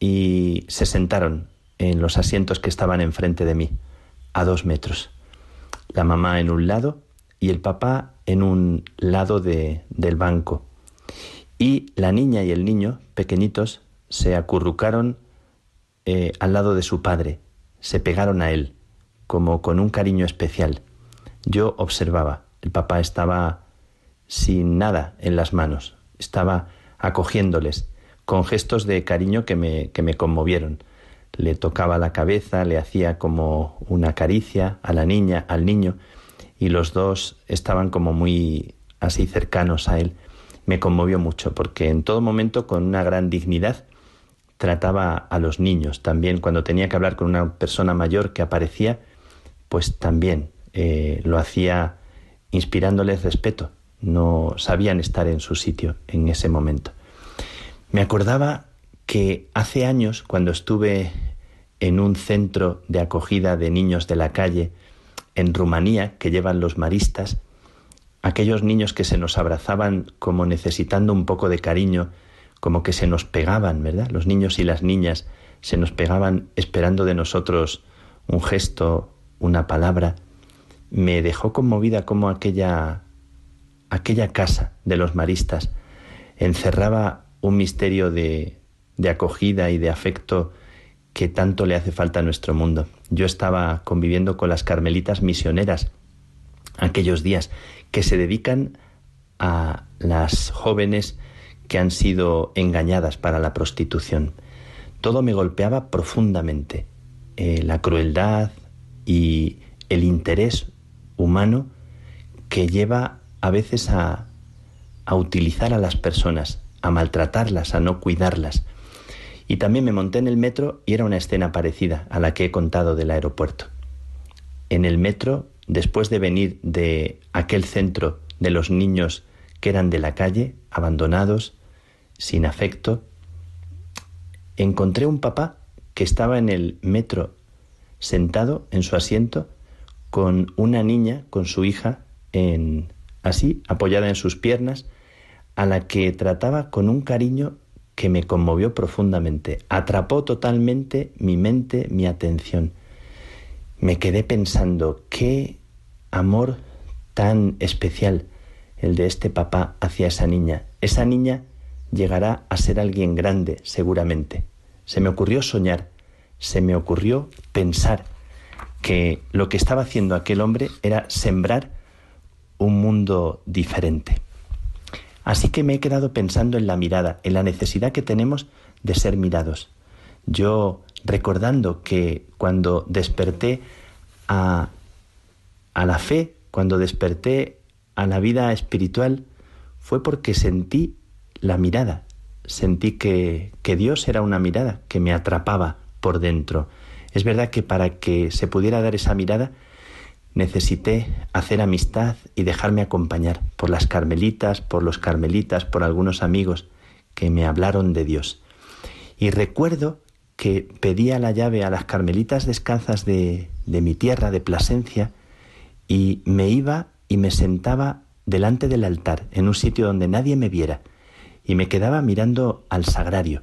y se sentaron en los asientos que estaban enfrente de mí, a dos metros. La mamá en un lado y el papá en un lado de, del banco. Y la niña y el niño, pequeñitos, se acurrucaron eh, al lado de su padre, se pegaron a él, como con un cariño especial. Yo observaba, el papá estaba sin nada en las manos, estaba acogiéndoles con gestos de cariño que me, que me conmovieron. Le tocaba la cabeza, le hacía como una caricia a la niña, al niño, y los dos estaban como muy así cercanos a él. Me conmovió mucho porque en todo momento con una gran dignidad trataba a los niños. También cuando tenía que hablar con una persona mayor que aparecía, pues también eh, lo hacía inspirándoles respeto no sabían estar en su sitio en ese momento. Me acordaba que hace años, cuando estuve en un centro de acogida de niños de la calle en Rumanía, que llevan los maristas, aquellos niños que se nos abrazaban como necesitando un poco de cariño, como que se nos pegaban, ¿verdad? Los niños y las niñas se nos pegaban esperando de nosotros un gesto, una palabra. Me dejó conmovida como aquella aquella casa de los maristas encerraba un misterio de, de acogida y de afecto que tanto le hace falta a nuestro mundo. Yo estaba conviviendo con las carmelitas misioneras aquellos días que se dedican a las jóvenes que han sido engañadas para la prostitución. Todo me golpeaba profundamente. Eh, la crueldad y el interés humano que lleva a veces a, utilizar a las personas, a maltratarlas, a no cuidarlas. Y también me monté en el metro y era una escena parecida a la que he contado del aeropuerto. En el metro, después de venir de aquel centro de los niños que eran de la calle, abandonados, sin afecto, encontré un papá que estaba en el metro sentado en su asiento con una niña, con su hija, en así, apoyada en sus piernas, a la que trataba con un cariño que me conmovió profundamente, atrapó totalmente mi mente, mi atención. Me quedé pensando, qué amor tan especial el de este papá hacia esa niña. Esa niña llegará a ser alguien grande, seguramente. Se me ocurrió soñar, se me ocurrió pensar que lo que estaba haciendo aquel hombre era sembrar un mundo diferente. Así que me he quedado pensando en la mirada, en la necesidad que tenemos de ser mirados. Yo recordando que cuando desperté a, a la fe, cuando desperté a la vida espiritual, fue porque sentí la mirada, sentí que, que Dios era una mirada que me atrapaba por dentro. Es verdad que para que se pudiera dar esa mirada, necesité hacer amistad y dejarme acompañar por las carmelitas, por los carmelitas, por algunos amigos que me hablaron de Dios. Y recuerdo que pedía la llave a las carmelitas descalzas de, de mi tierra, de Plasencia, y me iba y me sentaba delante del altar, en un sitio donde nadie me viera, y me quedaba mirando al sagrario,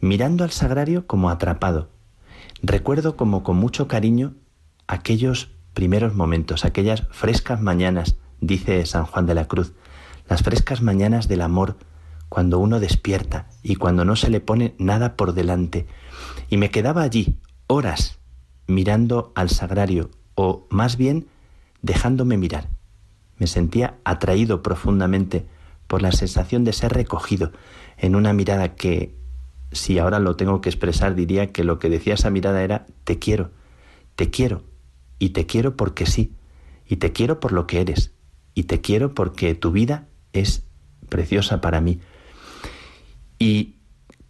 mirando al sagrario como atrapado. Recuerdo como con mucho cariño aquellos primeros momentos, aquellas frescas mañanas, dice San Juan de la Cruz, las frescas mañanas del amor, cuando uno despierta y cuando no se le pone nada por delante. Y me quedaba allí horas mirando al sagrario, o más bien dejándome mirar. Me sentía atraído profundamente por la sensación de ser recogido en una mirada que, si ahora lo tengo que expresar, diría que lo que decía esa mirada era te quiero, te quiero, y te quiero porque sí, y te quiero por lo que eres, y te quiero porque tu vida es preciosa para mí. Y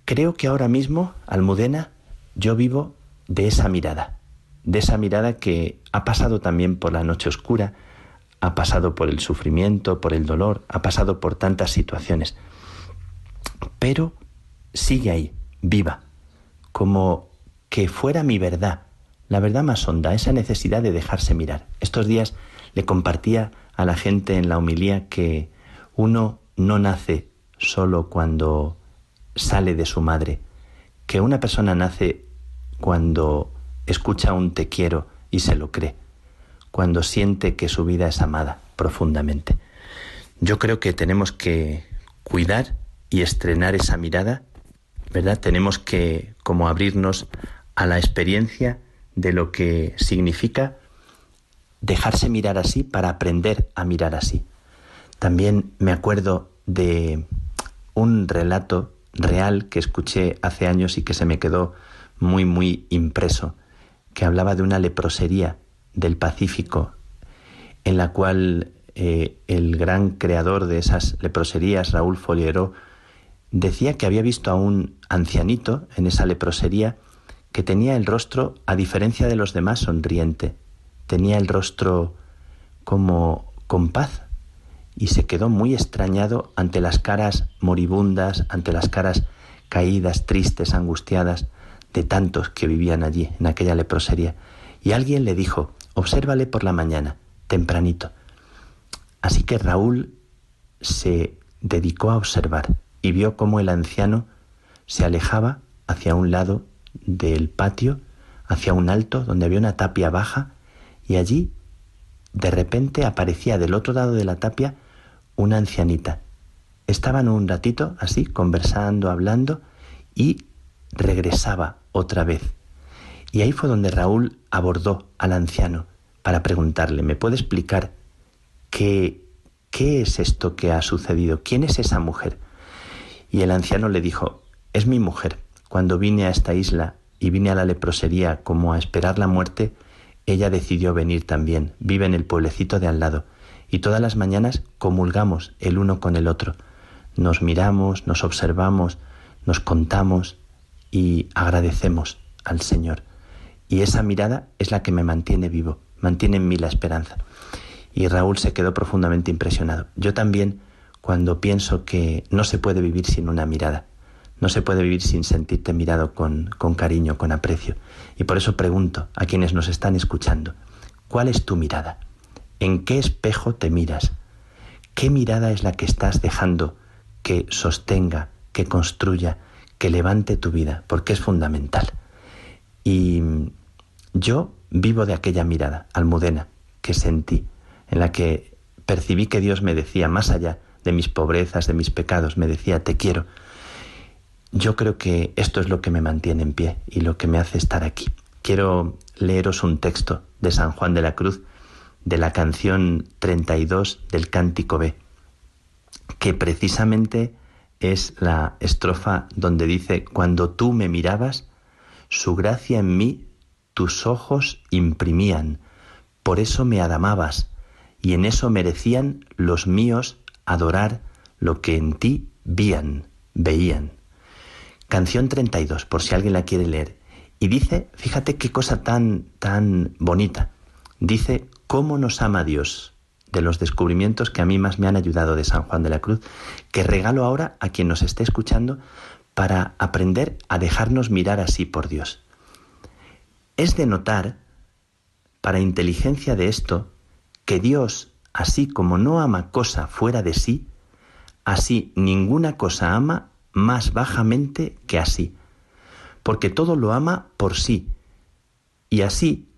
creo que ahora mismo, Almudena, yo vivo de esa mirada, de esa mirada que ha pasado también por la noche oscura, ha pasado por el sufrimiento, por el dolor, ha pasado por tantas situaciones, pero sigue ahí, viva, como que fuera mi verdad, la verdad más honda, esa necesidad de dejarse mirar. Estos días le compartía a la gente en la homilía que uno no nace solo cuando sale de su madre, que una persona nace cuando escucha un te quiero y se lo cree, cuando siente que su vida es amada profundamente. Yo creo que tenemos que cuidar y estrenar esa mirada, ¿verdad? Tenemos que como abrirnos a la experiencia de lo que significa dejarse mirar así para aprender a mirar así. También me acuerdo de un relato real que escuché hace años y que se me quedó muy, muy impreso, que hablaba de una leprosería del Pacífico, en la cual eh, el gran creador de esas leproserías, Raúl Foliero, decía que había visto a un ancianito en esa leprosería que tenía el rostro, a diferencia de los demás, sonriente. Tenía el rostro como con paz y se quedó muy extrañado ante las caras moribundas, ante las caras caídas, tristes, angustiadas de tantos que vivían allí, en aquella leprosería. Y alguien le dijo, obsérvale por la mañana, tempranito. Así que Raúl se dedicó a observar y vio cómo el anciano se alejaba hacia un lado del patio hacia un alto donde había una tapia baja y allí de repente aparecía del otro lado de la tapia una ancianita. Estaban un ratito así, conversando, hablando, y regresaba otra vez. Y ahí fue donde Raúl abordó al anciano para preguntarle, ¿me puede explicar qué, qué es esto que ha sucedido? ¿Quién es esa mujer? Y el anciano le dijo, es mi mujer. Cuando vine a esta isla y vine a la leprosería como a esperar la muerte, ella decidió venir también, vive en el pueblecito de al lado, y todas las mañanas comulgamos el uno con el otro. Nos miramos, nos observamos, nos contamos, y agradecemos al Señor. Y esa mirada es la que me mantiene vivo, mantiene en mí la esperanza. Y Raúl se quedó profundamente impresionado. Yo también, cuando pienso que no se puede vivir sin una mirada, no se puede vivir sin sentirte mirado con, con cariño, con aprecio. Y por eso pregunto a quienes nos están escuchando, ¿cuál es tu mirada? ¿En qué espejo te miras? ¿Qué mirada es la que estás dejando que sostenga, que construya, que levante tu vida? Porque es fundamental. Y yo vivo de aquella mirada, almudena, que sentí, en la que percibí que Dios me decía, más allá de mis pobrezas, de mis pecados, me decía, te quiero. Yo creo que esto es lo que me mantiene en pie y lo que me hace estar aquí. Quiero leeros un texto de San Juan de la Cruz, de la canción 32 del Cántico B, que precisamente es la estrofa donde dice, cuando tú me mirabas, su gracia en mí tus ojos imprimían, por eso me adamabas, y en eso merecían los míos adorar lo que en ti vían, veían. Canción 32, por si alguien la quiere leer. Y dice, fíjate qué cosa tan, tan bonita. Dice, ¿cómo nos ama Dios? De los descubrimientos que a mí más me han ayudado de San Juan de la Cruz, que regalo ahora a quien nos esté escuchando para aprender a dejarnos mirar así por Dios. Es de notar, para inteligencia de esto, que Dios, así como no ama cosa fuera de sí, así ninguna cosa ama más bajamente que así, porque todo lo ama por sí, y así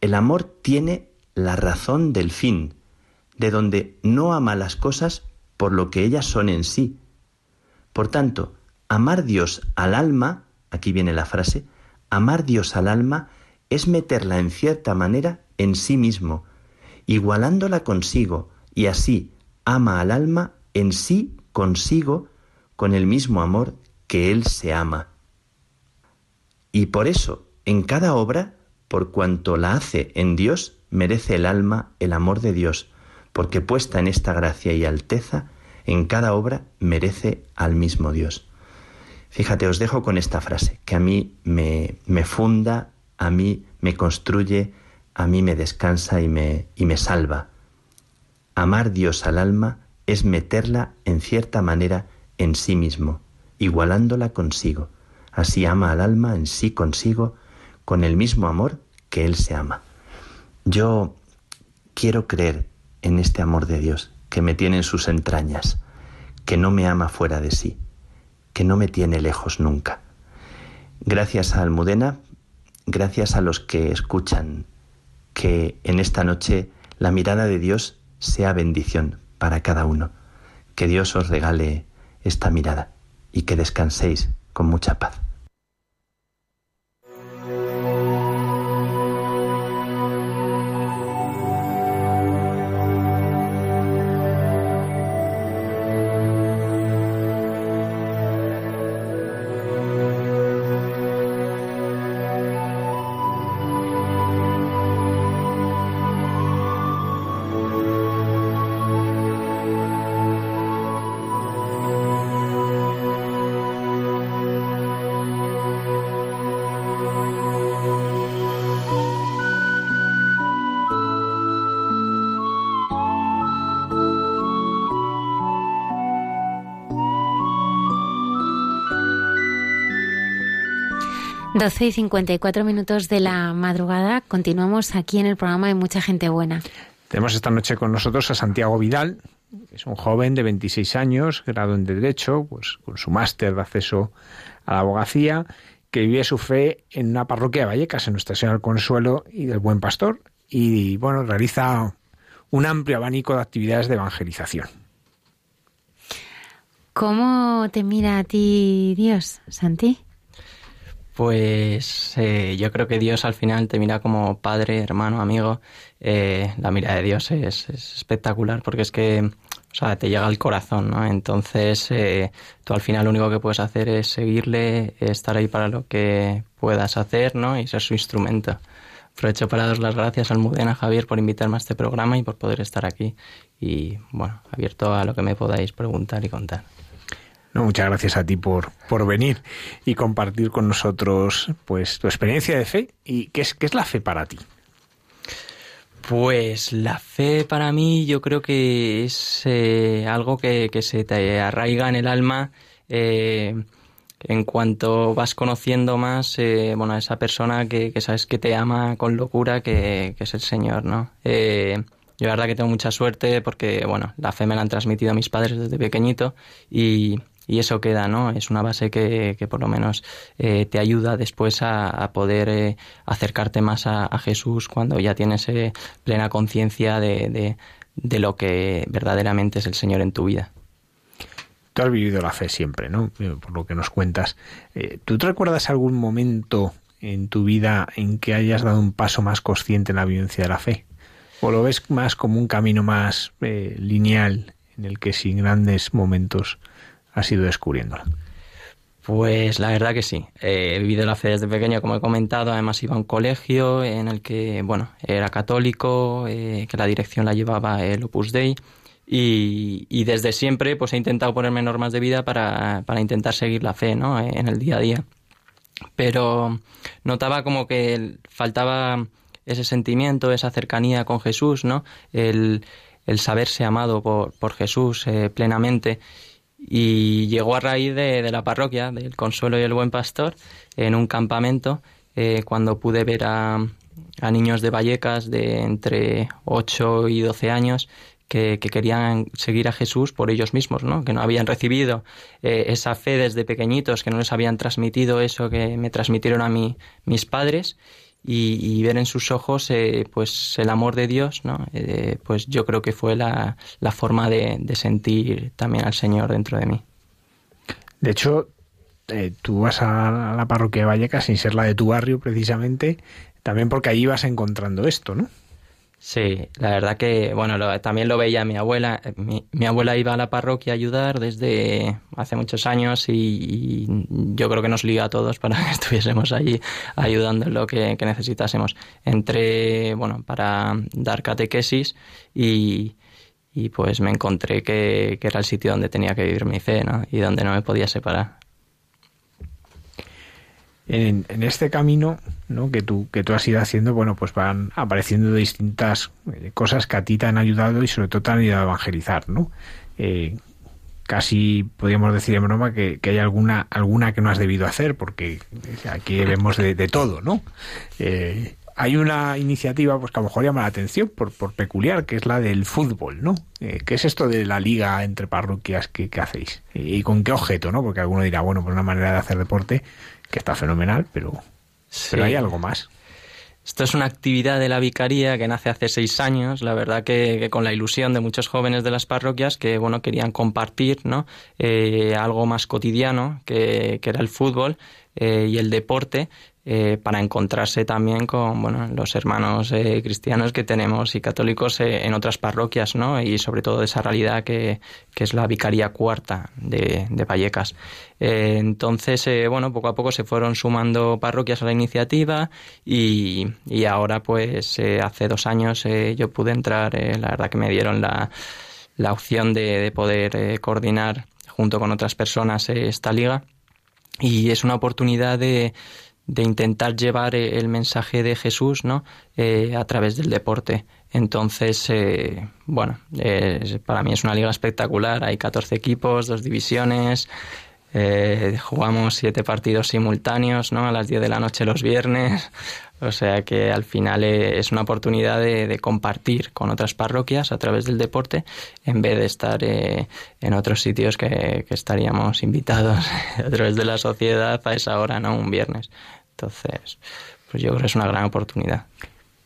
el amor tiene la razón del fin, de donde no ama las cosas por lo que ellas son en sí. Por tanto, amar Dios al alma, aquí viene la frase, Amar Dios al alma es meterla en cierta manera en sí mismo, igualándola consigo, y así ama al alma en sí consigo con el mismo amor que Él se ama. Y por eso, en cada obra, por cuanto la hace en Dios, merece el alma el amor de Dios, porque puesta en esta gracia y alteza, en cada obra merece al mismo Dios. Fíjate, os dejo con esta frase, que a mí me, me funda, a mí me construye, a mí me descansa y me, y me salva. Amar Dios al alma es meterla en cierta manera en sí mismo, igualándola consigo. Así ama al alma en sí consigo, con el mismo amor que Él se ama. Yo quiero creer en este amor de Dios que me tiene en sus entrañas, que no me ama fuera de sí, que no me tiene lejos nunca. Gracias a Almudena, gracias a los que escuchan, que en esta noche la mirada de Dios sea bendición para cada uno. Que Dios os regale esta mirada y que descanséis con mucha paz. 12 y 54 minutos de la madrugada. Continuamos aquí en el programa de Mucha Gente Buena. Tenemos esta noche con nosotros a Santiago Vidal, es un joven de 26 años, grado en Derecho, pues con su máster de acceso a la abogacía, que vive su fe en una parroquia de Vallecas, en Nuestra Señora del Consuelo y del Buen Pastor, y bueno, realiza un amplio abanico de actividades de evangelización. ¿Cómo te mira a ti Dios, Santi? Pues eh, yo creo que Dios al final te mira como padre, hermano, amigo. Eh, la mirada de Dios es, espectacular porque es que, o sea, te llega al corazón, ¿no? Entonces, eh, tú al final lo único que puedes hacer es seguirle, estar ahí para lo que puedas hacer, ¿no? Y ser su instrumento. Aprovecho para dar las gracias al Mudena Javier por invitarme a este programa y por poder estar aquí. Y bueno, abierto a lo que me podáis preguntar y contar. No, muchas gracias a ti por, por venir y compartir con nosotros pues tu experiencia de fe y qué es, qué es la fe para ti. Pues la fe para mí yo creo que es eh, algo que, se te arraiga en el alma eh, en cuanto vas conociendo más eh, bueno, a esa persona que, sabes que te ama con locura, que, es el Señor, ¿no? yo la verdad que tengo mucha suerte porque, bueno, la fe me la han transmitido mis padres desde pequeñito y, y eso queda, ¿no? Es una base que, que por lo menos eh, te ayuda después a, poder eh, acercarte más a, Jesús cuando ya tienes eh, plena conciencia de, de, lo que verdaderamente es el Señor en tu vida. Tú has vivido la fe siempre, ¿no? Por lo que nos cuentas. ¿Tú te recuerdas algún momento en tu vida en que hayas dado un paso más consciente en la vivencia de la fe? ¿O lo ves más como un camino más lineal en el que sin grandes momentos has ido descubriéndola? Pues la verdad que sí. he vivido la fe desde pequeño, como he comentado. Además iba a un colegio en el que, bueno, era católico, eh, que la dirección la llevaba el Opus Dei. Y, desde siempre pues he intentado ponerme normas de vida para, para intentar seguir la fe ¿no? en el día a día. Pero notaba como que faltaba ese sentimiento, esa cercanía con Jesús, ¿no? El, el saberse amado por, por Jesús eh, plenamente y llegó a raíz de, la parroquia, del Consuelo y el Buen Pastor, en un campamento, eh, cuando pude ver a, a, niños de Vallecas de entre 8 y 12 años que, querían seguir a Jesús por ellos mismos, ¿no? que no habían recibido eh, esa fe desde pequeñitos, que no les habían transmitido eso que me transmitieron a mí mis padres y, ver en sus ojos eh, pues el amor de Dios, ¿no? Eh, pues yo creo que fue la, la forma de, sentir también al Señor dentro de mí. De hecho, eh, tú vas a la parroquia de Vallecas sin ser la de tu barrio precisamente, también porque allí vas encontrando esto, ¿no? Sí, la verdad que, bueno, también lo veía mi abuela. Mi, abuela iba a la parroquia a ayudar desde hace muchos años y, yo creo que nos liga a todos para que estuviésemos allí ayudando en lo que, necesitásemos. Entré, bueno, para dar catequesis y, pues me encontré que, que, era el sitio donde tenía que vivir mi fe, ¿no? Y donde no me podía separar en, este camino ¿no? que, tú, que tú has ido haciendo, bueno, pues van apareciendo distintas eh, cosas que a ti te han ayudado y sobre todo te han ayudado a evangelizar, ¿no? Eh, casi podríamos decir en broma que, hay alguna, alguna que no has debido hacer, porque aquí vemos de, todo, ¿no? Eh, hay una iniciativa pues que a lo mejor llama la atención por, por peculiar, que es la del fútbol, ¿no? ¿Qué es esto de la liga entre parroquias que, hacéis? ¿Y con qué objeto, no? Porque alguno dirá, bueno, pues una manera de hacer deporte que está fenomenal, pero, pero hay algo más. Esto es una actividad de la vicaría que nace hace seis años, la verdad que, con la ilusión de muchos jóvenes de las parroquias que bueno querían compartir ¿no? Eh, algo más cotidiano que, que, era el fútbol eh, y el deporte eh, para encontrarse también con bueno, los hermanos eh, cristianos que tenemos y católicos eh, en otras parroquias, ¿no? Y sobre todo de esa realidad que, que es la Vicaría Cuarta de, de Vallecas. entonces, bueno, poco a poco se fueron sumando parroquias a la iniciativa y, y ahora, pues, hace dos años yo pude entrar, la verdad que me dieron la, la opción de, de poder coordinar junto con otras personas esta liga y es una oportunidad de, de intentar llevar eh, el mensaje de Jesús ¿no? Eh, a través del deporte. Entonces, eh, bueno, para mí es una liga espectacular. Hay 14 equipos, dos divisiones. Jugamos siete partidos simultáneos ¿no? a las 10 de la noche los viernes. O sea que al final es una oportunidad de, compartir con otras parroquias a través del deporte en vez de estar en otros sitios que, que, estaríamos invitados a través de la sociedad a esa hora, ¿no? Un viernes. Entonces, pues yo creo que es una gran oportunidad.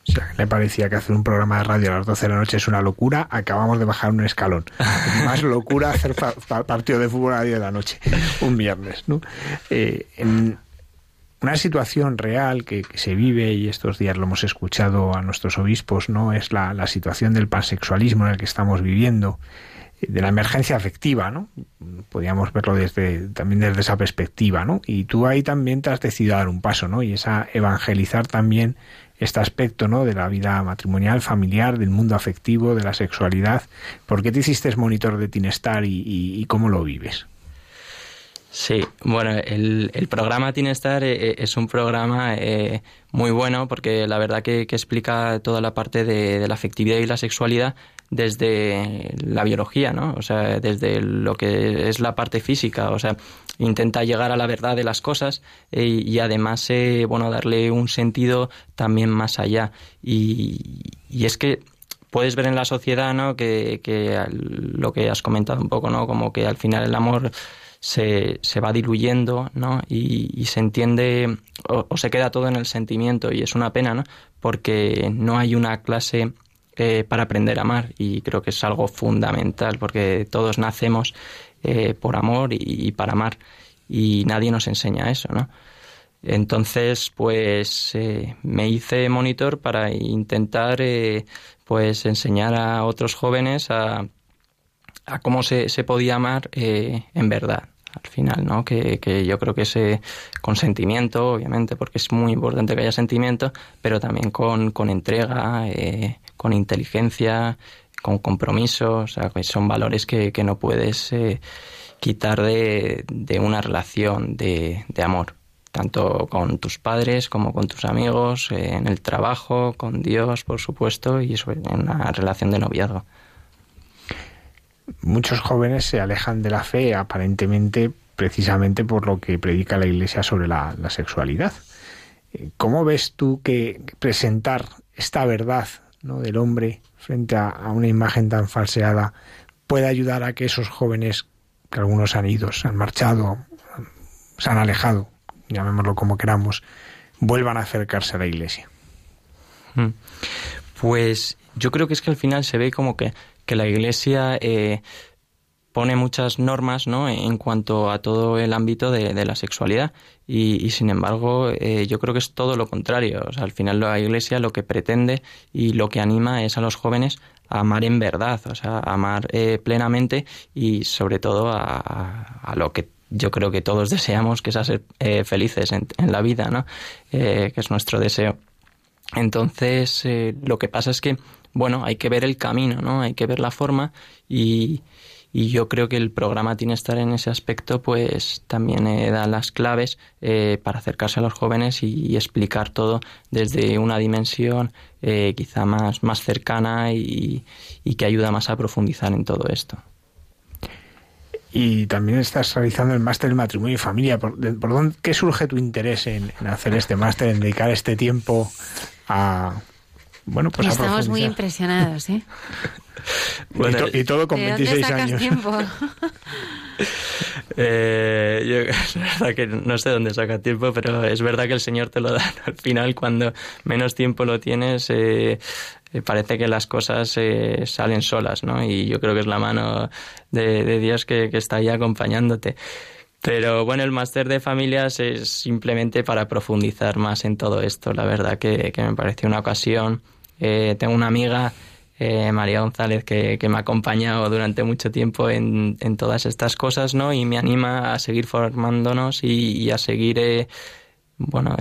O sea, le parecía que hacer un programa de radio a las 12 de la noche es una locura, acabamos de bajar un escalón. Más locura hacer partido de fútbol a las 10 de la noche, un viernes, ¿no? Eh, en una situación real que, se vive, y estos días lo hemos escuchado a nuestros obispos, ¿no? Es la, la situación del pansexualismo en el que estamos viviendo de la emergencia afectiva, ¿no? Podríamos verlo desde también desde esa perspectiva, ¿no? Y tú ahí también te has decidido dar un paso, ¿no? Y es a evangelizar también este aspecto, ¿no? De la vida matrimonial, familiar, del mundo afectivo, de la sexualidad. ¿Por qué te hiciste monitor de Tinestar y, cómo lo vives? Sí, bueno, el, el programa Tinestar eh, eh, es un programa eh, muy bueno porque la verdad que, explica toda la parte de, la afectividad y la sexualidad desde la biología, ¿no? O sea, desde lo que es la parte física, o sea, intenta llegar a la verdad de las cosas y, además, bueno, darle un sentido también más allá. Y, y es que puedes ver en la sociedad, ¿no? Que, que lo que has comentado un poco, ¿no? Como que al final el amor se, se va diluyendo, ¿no? Y, se entiende o, se queda todo en el sentimiento y es una pena, ¿no? Porque no hay una clase eh, para aprender a amar y creo que es algo fundamental porque todos nacemos eh, por amor y, para amar y nadie nos enseña eso, ¿no? Entonces, pues eh, me hice monitor para intentar pues enseñar a otros jóvenes a, a cómo se, se podía amar eh, en verdad al final, ¿no? Que, que, yo creo que ese consentimiento, obviamente, porque es muy importante que haya sentimiento, pero también con, con entrega, eh, con inteligencia, con compromiso, o sea, que son valores que, que no puedes eh, quitar de, de, una relación de, de amor tanto con tus padres como con tus amigos, eh, en el trabajo, con Dios, por supuesto, y en una relación de noviazgo. Muchos jóvenes se alejan de la fe aparentemente precisamente por lo que predica la Iglesia sobre la, sexualidad. Eh, ¿Cómo ves tú que presentar esta verdad del hombre frente a, una imagen tan falseada puede ayudar a que esos jóvenes, que algunos han ido, se han marchado, se han alejado, llamémoslo como queramos, vuelvan a acercarse a la iglesia? Hmm. Pues yo creo que es que al final se ve como que, que la iglesia eh, pone muchas normas ¿no? en cuanto a todo el ámbito de, la sexualidad y, sin embargo eh, yo creo que es todo lo contrario. O sea, al final la iglesia lo que pretende y lo que anima es a los jóvenes a amar en verdad, o sea, a amar eh, plenamente y sobre todo a, a lo que yo creo que todos deseamos, que es ser eh, felices en, la vida, ¿no? Que es nuestro deseo. Entonces, lo que pasa es que, bueno, hay que ver el camino, ¿no? Hay que ver la forma y, y yo creo que el programa tiene que estar en ese aspecto, pues también da las claves para acercarse a los jóvenes y, explicar todo desde una dimensión quizá más, más cercana y, y que ayuda más a profundizar en todo esto y también estás realizando el máster de matrimonio y familia. ¿Por, dónde, qué surge tu interés en, hacer este máster, en dedicar este tiempo a... Bueno, pues Estamos muy impresionados, ¿eh? y, todo con 26 años. Tiempo? eh, yo, es verdad que no sé dónde saca tiempo, pero es verdad que el Señor te lo da. Al final, cuando menos tiempo lo tienes, eh, eh, parece que las cosas eh, salen solas, ¿no? Y yo creo que es la mano de, Dios que, está ahí acompañándote. Pero bueno, el máster de familias es simplemente para profundizar más en todo esto. La verdad que, me pareció una ocasión. Eh, tengo una amiga, María González, que, me ha acompañado durante mucho tiempo en, todas estas cosas, ¿no? Y me anima a seguir formándonos y, a seguir, bueno,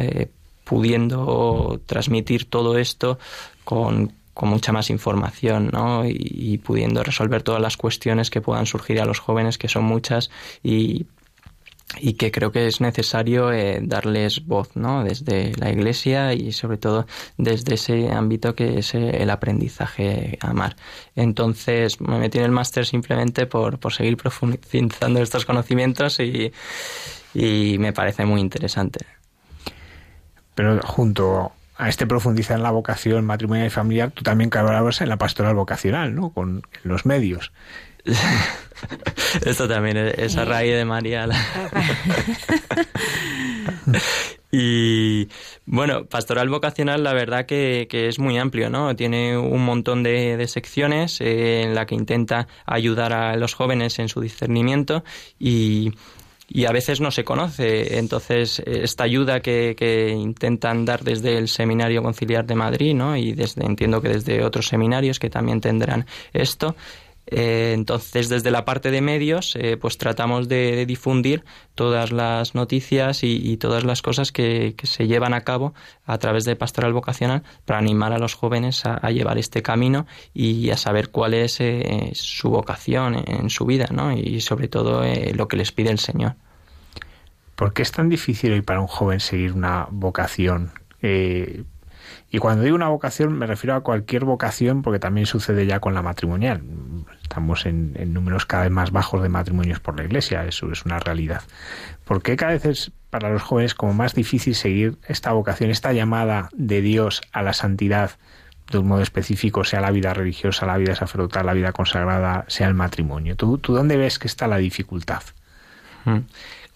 pudiendo transmitir todo esto con, con mucha más información ¿no? y, pudiendo resolver todas las cuestiones que puedan surgir a los jóvenes, que son muchas, y, y que creo que es necesario eh, darles voz ¿no? desde la Iglesia y sobre todo desde ese ámbito que es eh, el aprendizaje a amar. Entonces me metí en el máster simplemente por, por seguir profundizando estos conocimientos y, y me parece muy interesante. Pero junto a este profundizar en la vocación matrimonial y familiar, tú también colaboras en la pastoral vocacional, ¿no? Con los medios. Esto también es a raíz de María. y bueno, pastoral vocacional la verdad que, es muy amplio, ¿no? Tiene un montón de, secciones eh, en la que intenta ayudar a los jóvenes en su discernimiento y y a veces no se conoce. Entonces, esta ayuda que, que, intentan dar desde el Seminario Conciliar de Madrid, ¿no? y desde, entiendo que desde otros seminarios que también tendrán esto, eh, entonces, desde la parte de medios, eh, pues tratamos de, difundir todas las noticias y, todas las cosas que, se llevan a cabo a través de Pastoral Vocacional para animar a los jóvenes a, llevar este camino y a saber cuál es eh, su vocación en su vida, ¿no? Y sobre todo lo que les pide el Señor. ¿Por qué es tan difícil hoy para un joven seguir una vocación? Y cuando digo una vocación me refiero a cualquier vocación porque también sucede ya con la matrimonial. Estamos en, números cada vez más bajos de matrimonios por la iglesia, eso es una realidad. ¿Por qué cada vez es para los jóvenes como más difícil seguir esta vocación, esta llamada de Dios a la santidad de un modo específico, sea la vida religiosa, la vida sacerdotal, la vida consagrada, sea el matrimonio? ¿Tú, tú dónde ves que está la dificultad?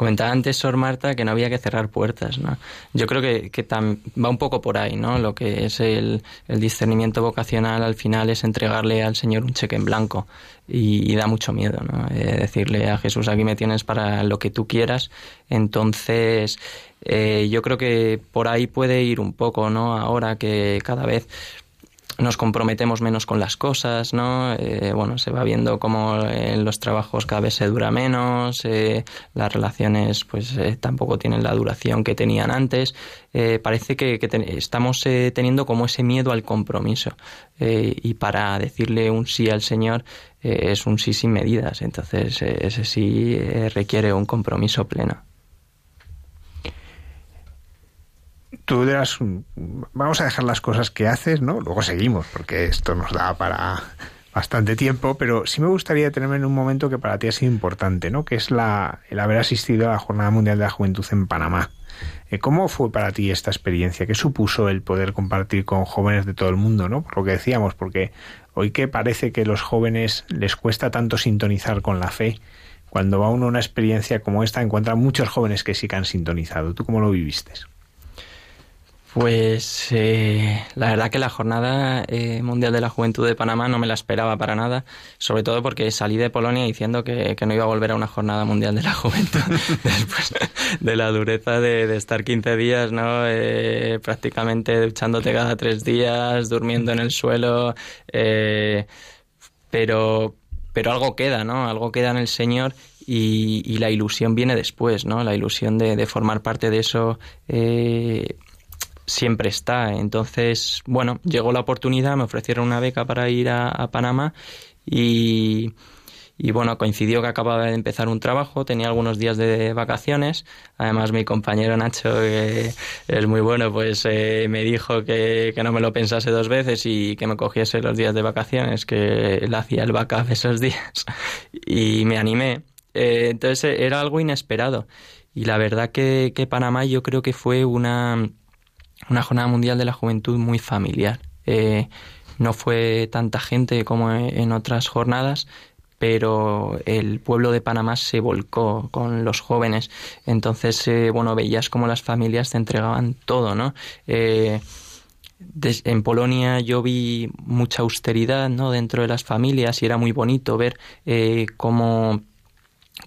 Comentaba antes Sor Marta que no había que cerrar puertas, ¿no? Yo creo que, va un poco por ahí, ¿no? Lo que es el, discernimiento vocacional al final es entregarle al Señor un cheque en blanco y, da mucho miedo, ¿no? Eh, decirle a Jesús aquí me tienes para lo que tú quieras. Entonces, eh, yo creo que por ahí puede ir un poco, ¿no? Ahora que cada vez nos comprometemos menos con las cosas, ¿no? Eh, bueno, se va viendo como en los trabajos cada vez se dura menos, eh, las relaciones pues eh, tampoco tienen la duración que tenían antes. parece que, estamos teniendo como ese miedo al compromiso y para decirle un sí al Señor es un sí sin medidas, entonces ese sí requiere un compromiso pleno. Tú dirás, vamos a dejar las cosas que haces, ¿no? Luego seguimos, porque esto nos da para bastante tiempo, pero sí me gustaría detenerme en un momento que para ti ha sido importante, ¿no? Que es la, el haber asistido a la Jornada Mundial de la Juventud en Panamá. Eh, ¿Cómo fue para ti esta experiencia? ¿Qué supuso el poder compartir con jóvenes de todo el mundo, ¿no? Por lo que decíamos, porque hoy que parece que los jóvenes les cuesta tanto sintonizar con la fe, cuando va uno a una experiencia como esta encuentra muchos jóvenes que sí que han sintonizado. ¿Tú cómo lo viviste? Pues eh, la verdad que la Jornada eh, Mundial de la Juventud de Panamá no me la esperaba para nada, sobre todo porque salí de Polonia diciendo que, no iba a volver a una Jornada Mundial de la Juventud después de la dureza de, estar 15 días, ¿no? Eh, prácticamente duchándote cada tres días, durmiendo en el suelo, pero, pero algo queda, ¿no? Algo queda en el Señor y, la ilusión viene después, ¿no? La ilusión de, de formar parte de eso siempre está. Entonces, bueno, llegó la oportunidad, me ofrecieron una beca para ir a, Panamá y, y, bueno, coincidió que acababa de empezar un trabajo, tenía algunos días de vacaciones. Además, mi compañero Nacho, que es muy bueno, pues eh, me dijo que, que, no me lo pensase dos veces y que me cogiese los días de vacaciones, que él hacía el backup esos días. Y me animé. Eh, entonces, era algo inesperado. Y la verdad que, que Panamá yo creo que fue una una jornada mundial de la juventud muy familiar. Eh, no fue tanta gente como en otras jornadas, pero el pueblo de Panamá se volcó con los jóvenes. Entonces, eh, bueno, veías como las familias te entregaban todo, ¿no? Eh, en Polonia yo vi mucha austeridad, ¿no? Dentro de las familias y era muy bonito ver cómo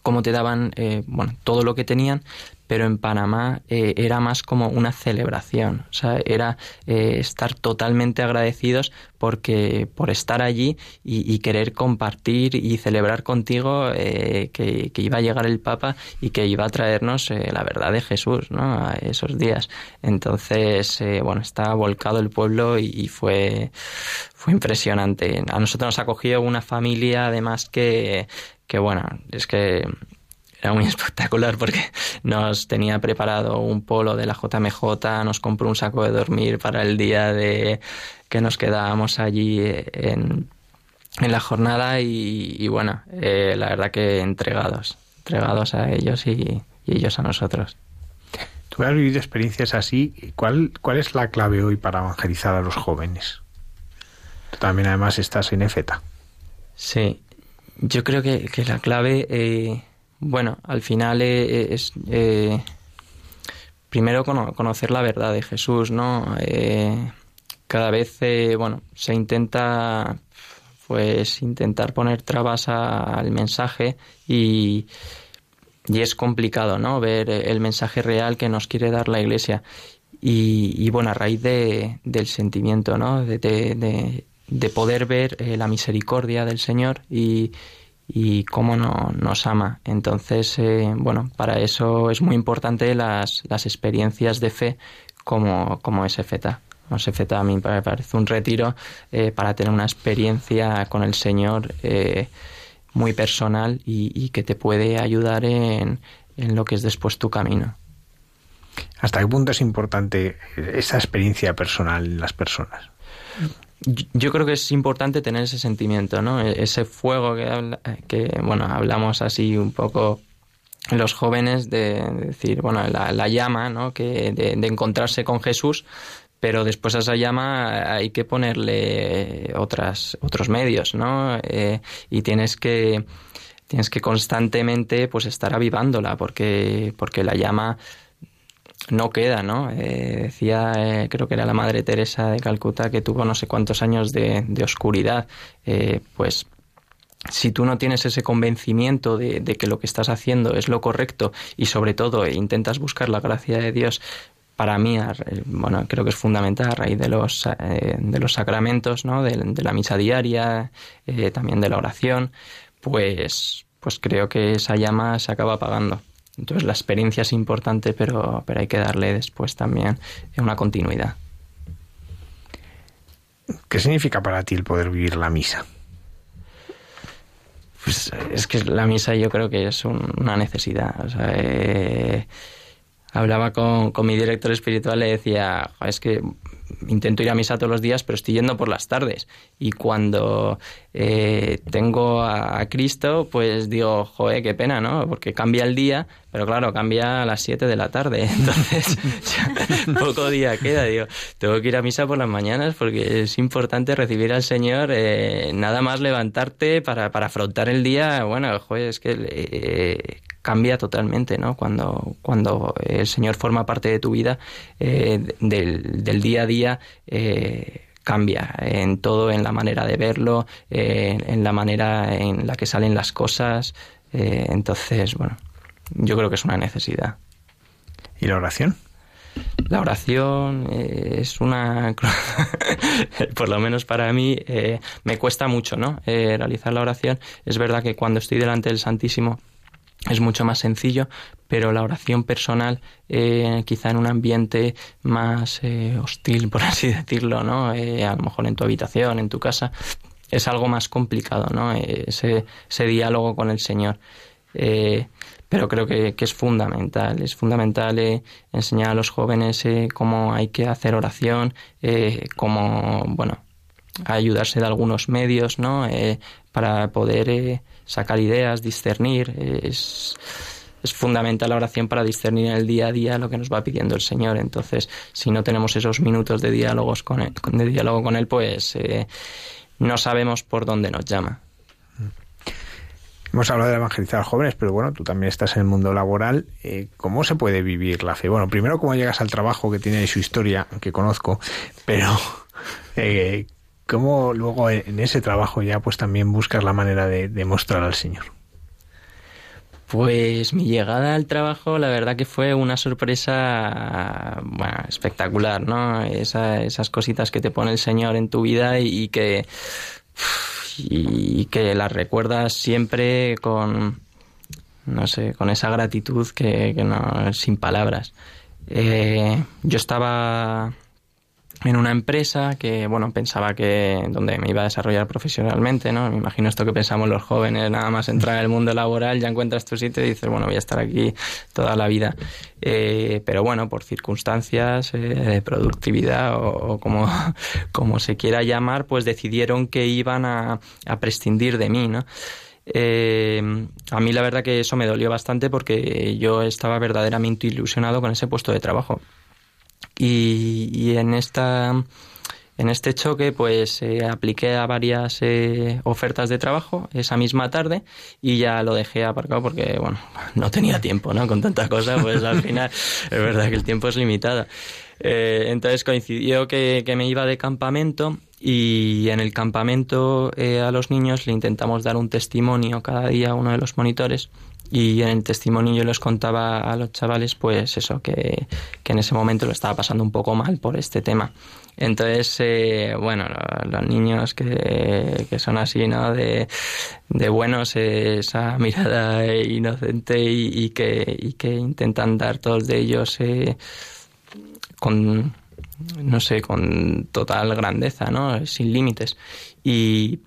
cómo te daban bueno todo lo que tenían pero en Panamá eh, era más como una celebración, o sea, era eh, estar totalmente agradecidos porque por estar allí y, querer compartir y celebrar contigo eh, que, iba a llegar el Papa y que iba a traernos la verdad de Jesús, ¿no? A esos días. Entonces, bueno, está volcado el pueblo y, y, fue fue impresionante. A nosotros nos acogió una familia, además que que bueno, es que era muy espectacular porque nos tenía preparado un polo de la JMJ, nos compró un saco de dormir para el día de que nos quedábamos allí en, en la jornada y, bueno, eh, la verdad que entregados, entregados a ellos y, ellos a nosotros. Tú has vivido experiencias así. ¿Cuál, ¿Cuál es la clave hoy para evangelizar a los jóvenes? Tú también además estás en EFETA. Sí, yo creo que, que la clave eh, bueno, al final eh, eh, es eh, primero conocer la verdad de Jesús, ¿no? cada vez, bueno, se intenta pues intentar poner trabas al mensaje y, y, es complicado, ¿no? Ver el mensaje real que nos quiere dar la Iglesia. Y, bueno, a raíz de, del sentimiento, ¿no? De, de poder ver la misericordia del Señor y, y cómo no, nos ama. Entonces, eh, bueno, para eso es muy importante las, las experiencias de fe como, como ese feta. ese feta a mí me parece un retiro eh, para tener una experiencia con el Señor eh, muy personal y, que te puede ayudar en, en lo que es después tu camino. ¿Hasta qué punto es importante esa experiencia personal en las personas? Yo creo que es importante tener ese sentimiento, ¿no? E-, ese fuego que, que bueno, hablamos así un poco los jóvenes de, decir, bueno, la, llama, ¿no? Que de, encontrarse con Jesús, pero después a esa llama hay que ponerle otras, otros medios, ¿no? Eh, y tienes que, tienes que constantemente pues estar avivándola, porque, porque la llama no queda, ¿no? Eh, decía, eh, creo que era la Madre Teresa de Calcuta, que tuvo no sé cuántos años de, oscuridad. Eh, pues si tú no tienes ese convencimiento de, que lo que estás haciendo es lo correcto y sobre todo intentas buscar la gracia de Dios, para mí, bueno, creo que es fundamental a raíz de los, de los sacramentos, ¿no? De, de la misa diaria, también de la oración, pues, pues creo que esa llama se acaba apagando. Entonces la experiencia es importante, pero, pero hay que darle después también una continuidad. ¿Qué significa para ti el poder vivir la misa? Pues es que la misa yo creo que es una necesidad. O sea, eh, hablaba con, con, mi director espiritual y le decía, es que intento ir a misa todos los días, pero estoy yendo por las tardes. Y cuando eh, tengo a, Cristo, pues digo, joder, qué pena, ¿no? Porque cambia el día, pero claro, cambia a las 7 de la tarde. Entonces, poco día queda. Digo, tengo que ir a misa por las mañanas porque es importante recibir al Señor, eh, nada más levantarte para, para afrontar el día. Bueno, joder, es que eh, cambia totalmente, ¿no? Cuando, cuando el Señor forma parte de tu vida, eh, del, del, día a día, eh, cambia en todo, en la manera de verlo, eh, en la manera en la que salen las cosas. entonces, bueno, yo creo que es una necesidad. ¿Y la oración? La oración es una, por lo menos para mí, me cuesta mucho, ¿no? realizar la oración. Es verdad que cuando estoy delante del Santísimo, es mucho más sencillo, pero la oración personal, eh, quizá en un ambiente más eh, hostil, por así decirlo, ¿no? Eh, a lo mejor en tu habitación, en tu casa, es algo más complicado, ¿no? Ese, ese diálogo con el Señor. pero creo que, que, es fundamental, es fundamental enseñar a los jóvenes cómo hay que hacer oración, cómo, bueno, ayudarse de algunos medios, ¿no? para poder sacar ideas, discernir. Es, es fundamental la oración para discernir en el día a día lo que nos va pidiendo el Señor. Entonces, si no tenemos esos minutos de, diálogos con él, de diálogo con Él, pues eh, no sabemos por dónde nos llama. Hemos hablado de evangelizar a jóvenes, pero bueno, tú también estás en el mundo laboral. Eh, ¿Cómo se puede vivir la fe? Bueno, primero, ¿cómo llegas al trabajo que tiene su historia, que conozco? Pero, eh, ¿Cómo luego en ese trabajo ya pues también buscas la manera de, mostrar al Señor? Pues mi llegada al trabajo, la verdad que fue una sorpresa bueno, espectacular, ¿no? esas cositas que te pone el Señor en tu vida y, que y que las recuerdas siempre con no sé, con esa gratitud que, no sin palabras. Eh, yo estaba en una empresa que, bueno, pensaba que donde me iba a desarrollar profesionalmente, ¿no? Me imagino esto que pensamos los jóvenes, nada más entrar en el mundo laboral, ya encuentras tu sitio y dices, bueno, voy a estar aquí toda la vida. Eh, pero bueno, por circunstancias eh, productividad o, como, como se quiera llamar, pues decidieron que iban a, a prescindir de mí, ¿no? Eh, a mí la verdad que eso me dolió bastante porque yo estaba verdaderamente ilusionado con ese puesto de trabajo. Y, en esta en este choque, pues eh, apliqué a varias eh, ofertas de trabajo esa misma tarde y ya lo dejé aparcado porque, bueno, no tenía tiempo, ¿no? Con tanta cosa, pues al final es verdad que el tiempo es limitado. Eh, entonces coincidió que, que, me iba de campamento y en el campamento a los niños le intentamos dar un testimonio cada día a uno de los monitores y en el testimonio yo les contaba a los chavales, pues eso, que, que en ese momento lo estaba pasando un poco mal por este tema. Entonces, eh, bueno, los niños que, que, son así, ¿no? De, de buenos, esa mirada inocente y, que, que intentan dar todos de ellos eh, con, no sé, con total grandeza, ¿no? Sin límites. Y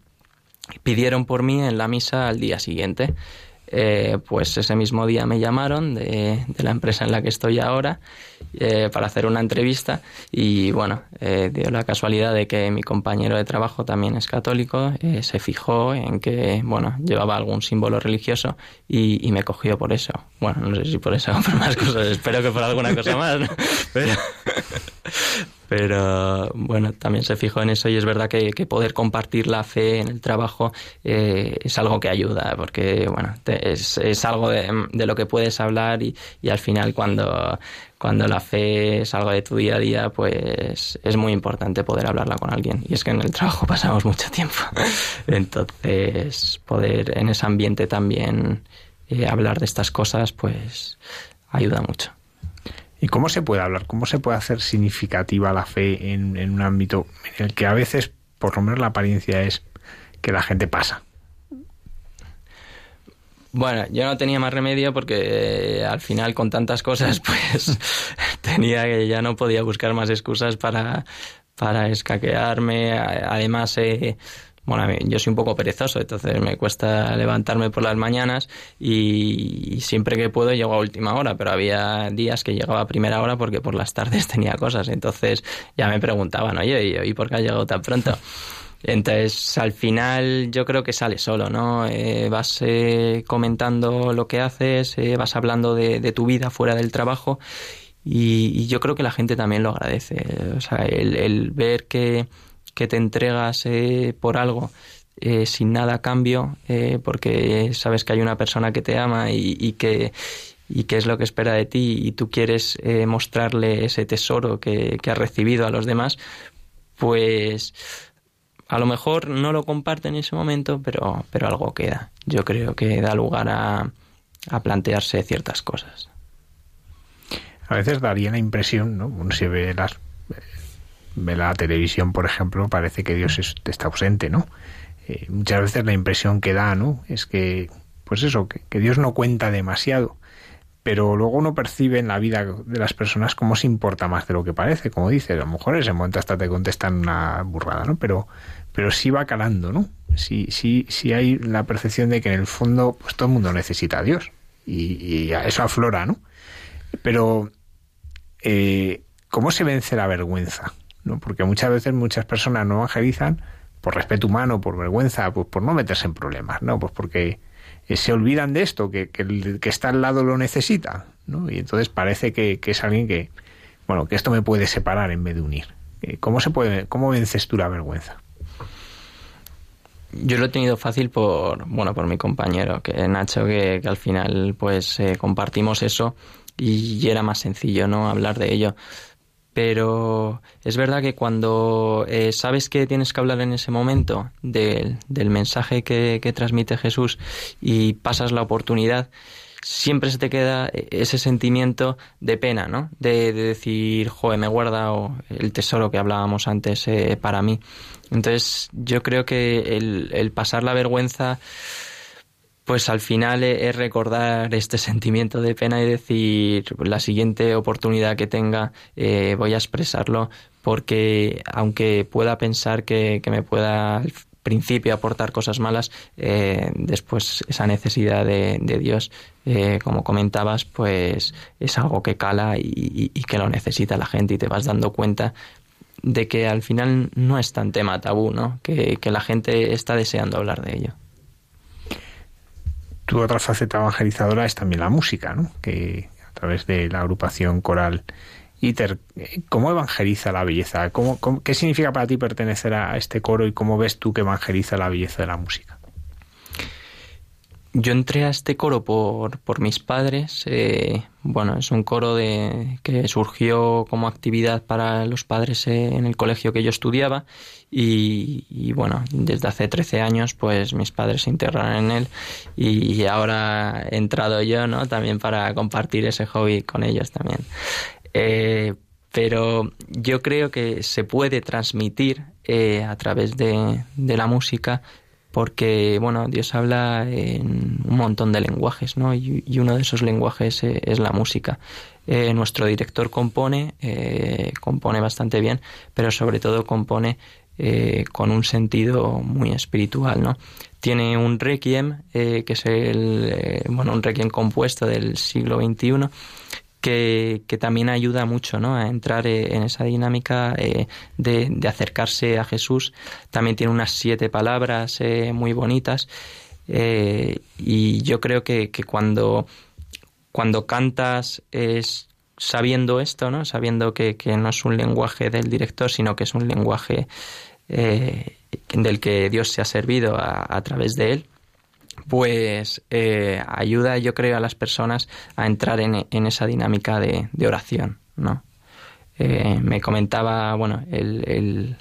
pidieron por mí en la misa al día siguiente. Eh, pues ese mismo día me llamaron de, la empresa en la que estoy ahora eh, para hacer una entrevista y bueno, eh, dio la casualidad de que mi compañero de trabajo también es católico, se fijó en que, bueno, llevaba algún símbolo religioso y, me cogió por eso. Bueno, no sé si por eso o por más cosas, espero que por alguna cosa más, Pero, pero bueno, también se fijó en eso y es verdad que, poder compartir la fe en el trabajo eh, es algo que ayuda, porque bueno, es, es, algo de, lo que puedes hablar y, y, al final cuando, cuando la fe es algo de tu día a día, pues es muy importante poder hablarla con alguien. Y es que en el trabajo pasamos mucho tiempo. Entonces, poder en ese ambiente también eh, hablar de estas cosas, pues ayuda mucho. ¿Y cómo se puede hablar? ¿Cómo se puede hacer significativa la fe en, un ámbito en el que a veces, por lo menos la apariencia es que la gente pasa? Bueno, yo no tenía más remedio porque eh, al final con tantas cosas pues tenía que ya no podía buscar más excusas para, para escaquearme. Además, eh, bueno, yo soy un poco perezoso, entonces me cuesta levantarme por las mañanas y, siempre que puedo llego a última hora, pero había días que llegaba a primera hora porque por las tardes tenía cosas, entonces ya me preguntaban, oye, ¿y por qué has llegado tan pronto? Entonces, al final yo creo que sale solo, ¿no? Eh, vas eh, comentando lo que haces, eh, vas hablando de, tu vida fuera del trabajo y, yo creo que la gente también lo agradece. O sea, el ver que que te entregas eh, por algo eh, sin nada a cambio, eh, porque sabes que hay una persona que te ama y, que y qué es lo que espera de ti y tú quieres mostrarle ese tesoro que, que has recibido a los demás, pues a lo mejor no lo comparte en ese momento, pero, pero algo queda. Yo creo que da lugar a, a plantearse ciertas cosas. A veces daría la impresión, ¿no? Uno se ve las ve la televisión, por ejemplo, parece que Dios está ausente, ¿no? Eh, muchas veces la impresión que da, ¿no? Es que, pues eso, que, Dios no cuenta demasiado. Pero luego uno percibe en la vida de las personas cómo se importa más de lo que parece, como dice, a lo mejor en ese momento hasta te contestan una burrada, ¿no? Pero, pero sí va calando, ¿no? Sí, sí, sí hay la percepción de que en el fondo, pues todo el mundo necesita a Dios. Y, y eso aflora, ¿no? Pero, eh, ¿cómo se vence la vergüenza? Porque muchas veces muchas personas no evangelizan por respeto humano, por vergüenza, pues por no meterse en problemas, ¿no? Pues porque eh, se olvidan de esto, que, el que está al lado lo necesita, ¿no? Y entonces parece que, es alguien que, bueno, que esto me puede separar en vez de unir. Eh, ¿Cómo se puede, cómo vences tú la vergüenza? Yo lo he tenido fácil por, bueno, por mi compañero, que Nacho, que, al final, pues, eh, compartimos eso y era más sencillo, ¿no? Hablar de ello pero es verdad que cuando eh, sabes que tienes que hablar en ese momento del, mensaje que, transmite Jesús y pasas la oportunidad, siempre se te queda ese sentimiento de pena, ¿no? De, decir, joder, me he guardado el tesoro que hablábamos antes eh, para mí. Entonces, yo creo que el, el pasar la vergüenza pues al final es recordar este sentimiento de pena y decir la siguiente oportunidad que tenga eh, voy a expresarlo porque aunque pueda pensar que, me pueda al principio aportar cosas malas, eh, después esa necesidad de, Dios, eh, como comentabas, pues es algo que cala y, que lo necesita la gente y te vas dando cuenta de que al final no es tan tema tabú, ¿no? que la gente está deseando hablar de ello tu otra faceta evangelizadora es también la música, ¿no? Que a través de la agrupación coral ITER, ¿cómo evangeliza la belleza? ¿Cómo, qué significa para ti pertenecer a este coro y cómo ves tú que evangeliza la belleza de la música? Yo entré a este coro por, por mis padres. Eh, bueno, es un coro de, que surgió como actividad para los padres eh, en el colegio que yo estudiaba y, bueno, desde hace 13 años pues mis padres se integraron en él y ahora he entrado yo, ¿no? También para compartir ese hobby con ellos también. Eh, pero yo creo que se puede transmitir a través de, de la música porque bueno, Dios habla en un montón de lenguajes, ¿no? Y, uno de esos lenguajes eh, es la música. Eh, nuestro director compone, eh, compone bastante bien, pero sobre todo compone eh, con un sentido muy espiritual, ¿no? Tiene un requiem, que es el, bueno, un requiem compuesto del siglo XXI, que, también ayuda mucho ¿no? a entrar en esa dinámica de, de, acercarse a Jesús. También tiene unas siete palabras muy bonitas y yo creo que, que cuando cuando cantas es sabiendo esto, ¿no? Sabiendo que, no es un lenguaje del director, sino que es un lenguaje eh, del que Dios se ha servido a, través de él, pues eh, ayuda, yo creo, a las personas a entrar en, esa dinámica de, de oración, ¿no? Eh, me comentaba, bueno, el,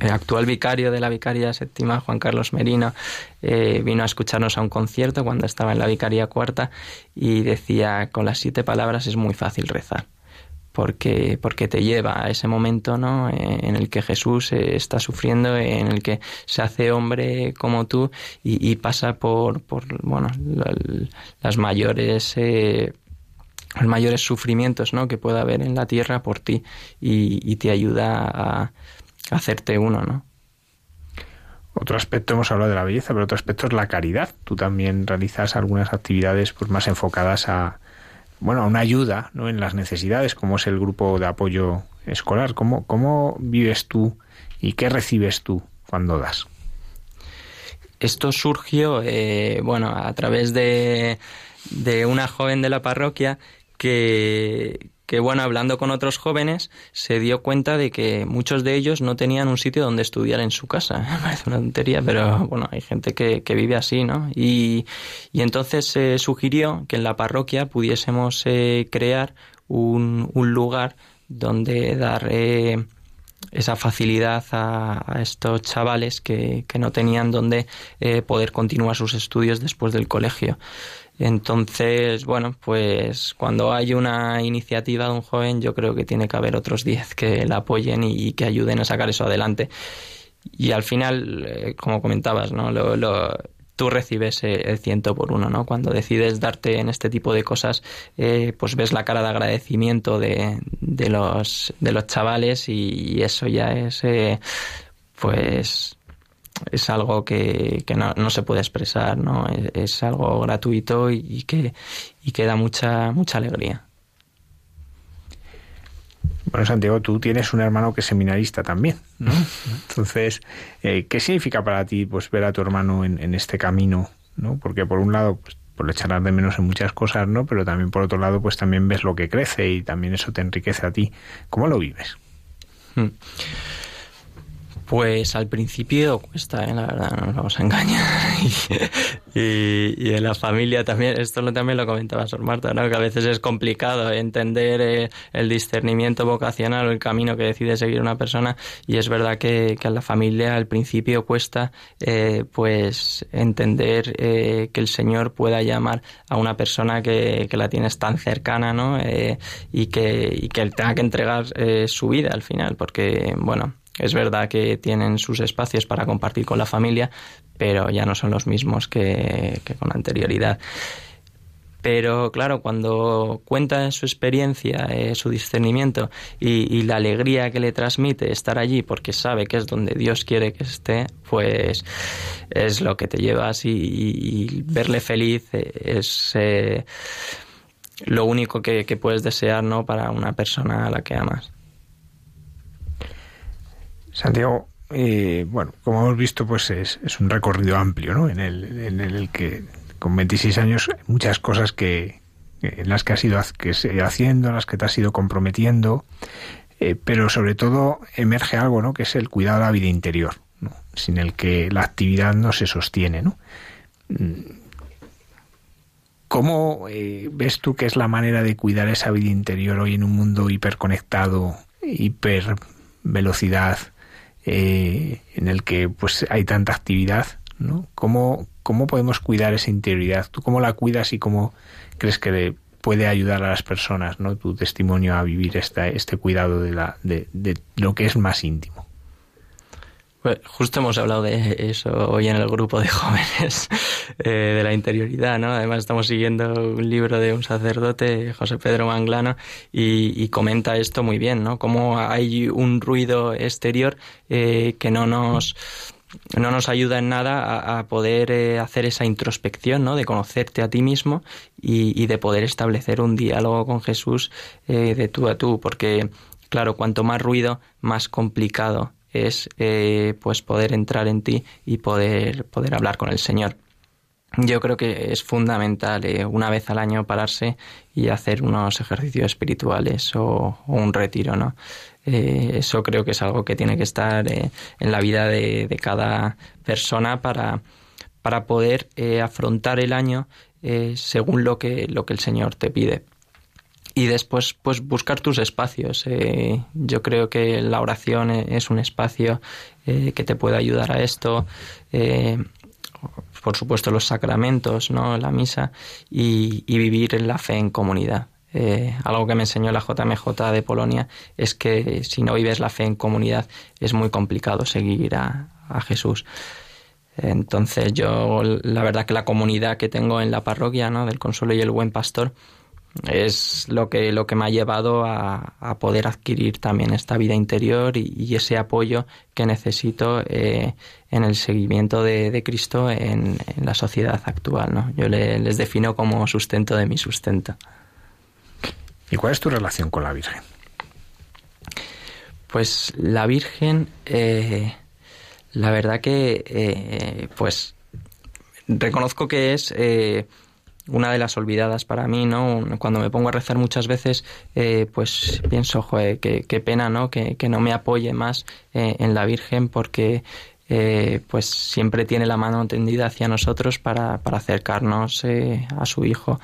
actual vicario de la Vicaría Séptima, Juan Carlos Merino, eh, vino a escucharnos a un concierto cuando estaba en la Vicaría Cuarta y decía, con las siete palabras es muy fácil rezar. Porque, porque te lleva a ese momento ¿no? Eh, en el que Jesús está sufriendo, en el que se hace hombre como tú y, pasa por, por bueno, las mayores los mayores sufrimientos ¿no? que pueda haber en la tierra por ti y, te ayuda a, hacerte uno, ¿no? Otro aspecto, hemos hablado de la belleza, pero otro aspecto es la caridad. Tú también realizas algunas actividades pues, más enfocadas a, bueno, a una ayuda ¿no? en las necesidades, como es el grupo de apoyo escolar. ¿Cómo, cómo vives tú y qué recibes tú cuando das? Esto surgió, eh, bueno, a través de, de una joven de la parroquia que, bueno, hablando con otros jóvenes, se dio cuenta de que muchos de ellos no tenían un sitio donde estudiar en su casa. Parece una tontería, pero bueno, hay gente que, vive así, ¿no? Y, entonces se sugirió que en la parroquia pudiésemos eh, crear un, lugar donde dar eh, esa facilidad a, estos chavales que, no tenían donde eh, poder continuar sus estudios después del colegio. Entonces, bueno, pues cuando hay una iniciativa de un joven, yo creo que tiene que haber otros 10 que la apoyen y, que ayuden a sacar eso adelante. Y al final, eh, como comentabas, ¿no? Lo, tú recibes el ciento por uno, ¿no? Cuando decides darte en este tipo de cosas, eh, pues ves la cara de agradecimiento de, de, los, de los chavales y, eso ya es, eh, pues es algo que, no, se puede expresar, ¿no? Es, algo gratuito y, que, y que da mucha, mucha alegría. Bueno, Santiago, tú tienes un hermano que es seminarista también, ¿no? Entonces, eh, ¿qué significa para ti pues ver a tu hermano en, este camino, ¿no? Porque por un lado, pues, por echarás de menos en muchas cosas, ¿no? Pero también por otro lado, pues también ves lo que crece y también eso te enriquece a ti. ¿Cómo lo vives? Hmm. Pues al principio cuesta, ¿eh? la verdad, no nos vamos a engañar. y, en la familia también, esto lo, también lo comentaba Sor Marta, ¿no? que a veces es complicado entender eh, el discernimiento vocacional o el camino que decide seguir una persona y es verdad que, que a la familia al principio cuesta eh, pues entender que el Señor pueda llamar a una persona que, que la tienes tan cercana ¿no? y, que, y que tenga que entregar su vida al final porque, bueno, es verdad que tienen sus espacios para compartir con la familia, pero ya no son los mismos que, con anterioridad. Pero claro, cuando cuenta su experiencia, eh, su discernimiento y, la alegría que le transmite estar allí porque sabe que es donde Dios quiere que esté, pues es lo que te llevas y, verle feliz es eh, lo único que, que puedes desear ¿no? para una persona a la que amas. Santiago, eh, bueno, como hemos visto, pues es, un recorrido amplio, ¿no? En el, que con 26 años muchas cosas que en las que has ido que haciendo, en las que te has ido comprometiendo, eh, pero sobre todo emerge algo, ¿no? Que es el cuidado de la vida interior, ¿no? sin el que la actividad no se sostiene, ¿no? Mm. ¿Cómo eh, ves tú que es la manera de cuidar esa vida interior hoy en un mundo hiperconectado, hiper velocidad, eh, en el que pues hay tanta actividad, ¿no? ¿Cómo, ¿Cómo podemos cuidar esa interioridad? ¿Tú cómo la cuidas y cómo crees que puede ayudar a las personas, ¿no? Tu testimonio a vivir esta, este cuidado de, la, de lo que es más íntimo. Justo hemos hablado de eso hoy en el grupo de jóvenes eh, de la interioridad, ¿no? Además estamos siguiendo un libro de un sacerdote, José Pedro Manglano, y, comenta esto muy bien, ¿no? Cómo hay un ruido exterior eh, que no nos no nos ayuda en nada a, poder eh, hacer esa introspección, ¿no? De conocerte a ti mismo y, y de poder establecer un diálogo con Jesús de tú a tú, porque claro, cuanto más ruido, más complicado es eh, pues poder entrar en ti y poder, poder hablar con el Señor. Yo creo que es fundamental eh, una vez al año pararse y hacer unos ejercicios espirituales o, un retiro, ¿no? Eh, eso creo que es algo que tiene que estar en la vida de, de, cada persona para, para poder afrontar el año según lo que, lo que el Señor te pide y después pues buscar tus espacios eh, yo creo que la oración e, es un espacio eh, que te puede ayudar a esto eh, por supuesto los sacramentos no la misa y, vivir la fe en comunidad. Algo que me enseñó la JMJ de Polonia es que si no vives la fe en comunidad es muy complicado seguir a, a Jesús. Entonces yo la verdad que la comunidad que tengo en la parroquia no del Consuelo y el Buen Pastor es lo que, lo que me ha llevado a, a poder adquirir también esta vida interior y, ese apoyo que necesito eh, en el seguimiento de, de Cristo en, en, la sociedad actual. ¿no? Yo les defino como sustento de mi sustento. ¿Y cuál es tu relación con la Virgen? Pues la Virgen, eh, la verdad que, eh, pues, reconozco que es una de las olvidadas para mí, ¿no? Cuando me pongo a rezar muchas veces, eh, pues pienso, joder, qué, pena, ¿no? Que, no me apoye más eh, en la Virgen porque eh, pues siempre tiene la mano tendida hacia nosotros para, para acercarnos a su Hijo.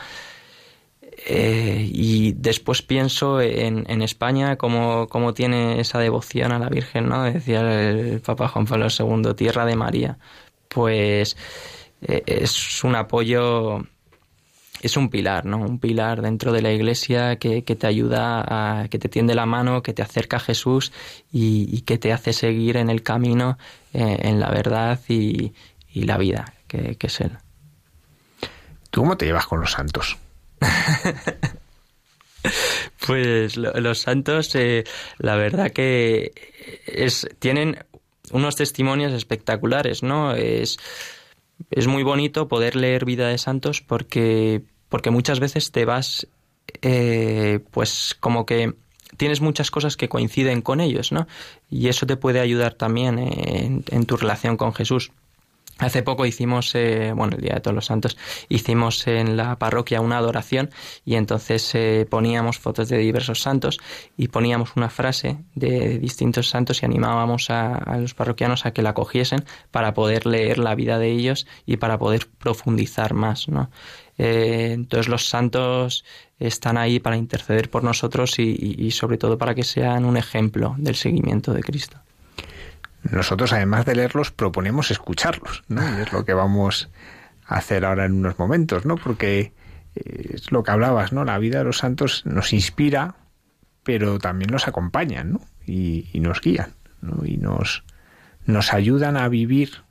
y después pienso en, en España cómo, cómo, tiene esa devoción a la Virgen, ¿no? Decía el Papa Juan Pablo II, tierra de María. Pues es un apoyo es un pilar, ¿no? Un pilar dentro de la iglesia que, te ayuda, a, que te tiende la mano, que te acerca a Jesús y, que te hace seguir en el camino, eh, en la verdad y, la vida, que, es Él. ¿Tú cómo te llevas con los santos? pues los santos, eh, la verdad que es, tienen unos testimonios espectaculares, ¿no? Es es muy bonito poder leer Vida de Santos porque, porque muchas veces te vas, eh, pues como que tienes muchas cosas que coinciden con ellos, ¿no? Y eso te puede ayudar también en tu relación con Jesús. Hace poco hicimos, eh, bueno, el Día de Todos los Santos, hicimos en la parroquia una adoración y entonces eh, poníamos fotos de diversos santos y poníamos una frase de distintos santos y animábamos a, los parroquianos a que la cogiesen para poder leer la vida de ellos y para poder profundizar más, ¿no? Eh, entonces los santos están ahí para interceder por nosotros y sobre todo para que sean un ejemplo del seguimiento de Cristo nosotros además de leerlos proponemos escucharlos, ¿no? Y es lo que vamos a hacer ahora en unos momentos, ¿no? Porque eh, es lo que hablabas, ¿no? La vida de los santos nos inspira, pero también nos acompañan, ¿no? Y, nos guían, ¿no? Y nos, nos ayudan a vivir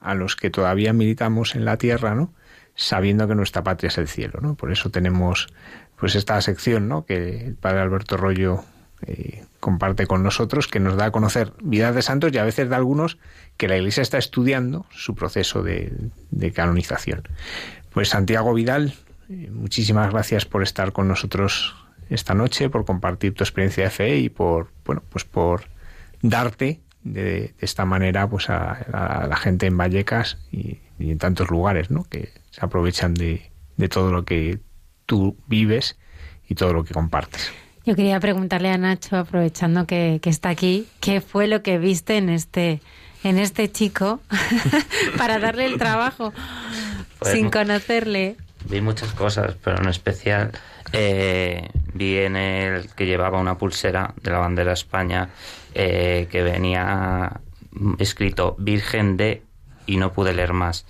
a los que todavía militamos en la tierra, ¿no? Sabiendo que nuestra patria es el cielo, ¿no? Por eso tenemos pues esta sección, ¿no? Que el padre Alberto Rollo eh, comparte con nosotros, que nos da a conocer vidas de santos y a veces de algunos que la Iglesia está estudiando su proceso de, canonización. Pues Santiago Vidal, eh, muchísimas gracias por estar con nosotros esta noche, por compartir tu experiencia de fe y por, bueno, pues por darte de, esta manera pues a, la gente en Vallecas y, en tantos lugares, ¿no? Que se aprovechan de, de todo lo que tú vives y todo lo que compartes. Yo quería preguntarle a Nacho, aprovechando que, está aquí, ¿qué fue lo que viste en este, en este chico para darle el trabajo sin conocerle? Vi muchas cosas, pero en especial eh, vi en el que llevaba una pulsera de la bandera de España eh, que venía escrito Virgen de y no pude leer más.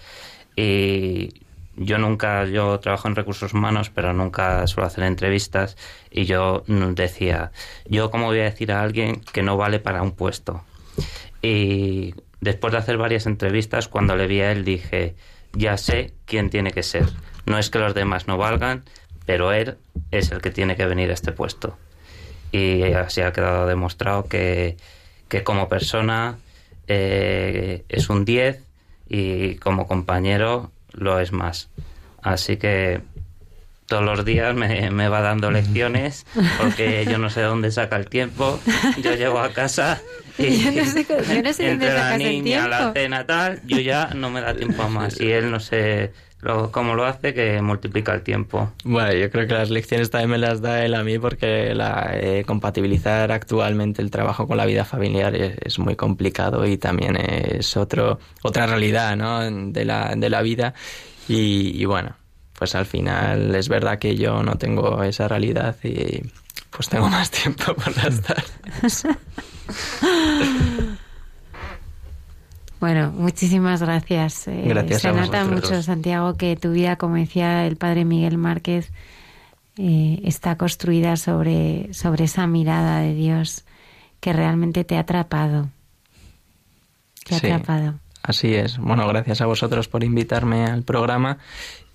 Y yo nunca, yo trabajo en recursos humanos, pero nunca suelo hacer entrevistas y yo decía, yo cómo voy a decir a alguien que no vale para un puesto. Y después de hacer varias entrevistas, cuando le vi a él dije, ya sé quién tiene que ser. No es que los demás no valgan, pero él es el que tiene que venir a este puesto. Y así ha quedado demostrado que, que como persona eh, es un 10 y como compañero lo es más. Así que todos los días me, va dando lecciones porque yo no sé dónde saca el tiempo. Yo llego a casa y yo no sé, yo no sé entre la niña, el tiempo. la cena tal, yo ya no me da tiempo a más y él no sé lo, cómo lo hace que multiplica el tiempo. Bueno, yo creo que las lecciones también me las da él a mí porque la, eh, compatibilizar actualmente el trabajo con la vida familiar es, muy complicado y también es otro otra realidad ¿no? de, la, de la vida y, bueno, pues al final es verdad que yo no tengo esa realidad y pues tengo más tiempo por las tardes. Bueno, muchísimas gracias. Eh, gracias Se nota mucho, Santiago, que tu vida, como decía el padre Miguel Márquez, eh, está construida sobre, sobre esa mirada de Dios que realmente te ha atrapado. Te ha atrapado. Así es. Bueno, gracias a vosotros por invitarme al programa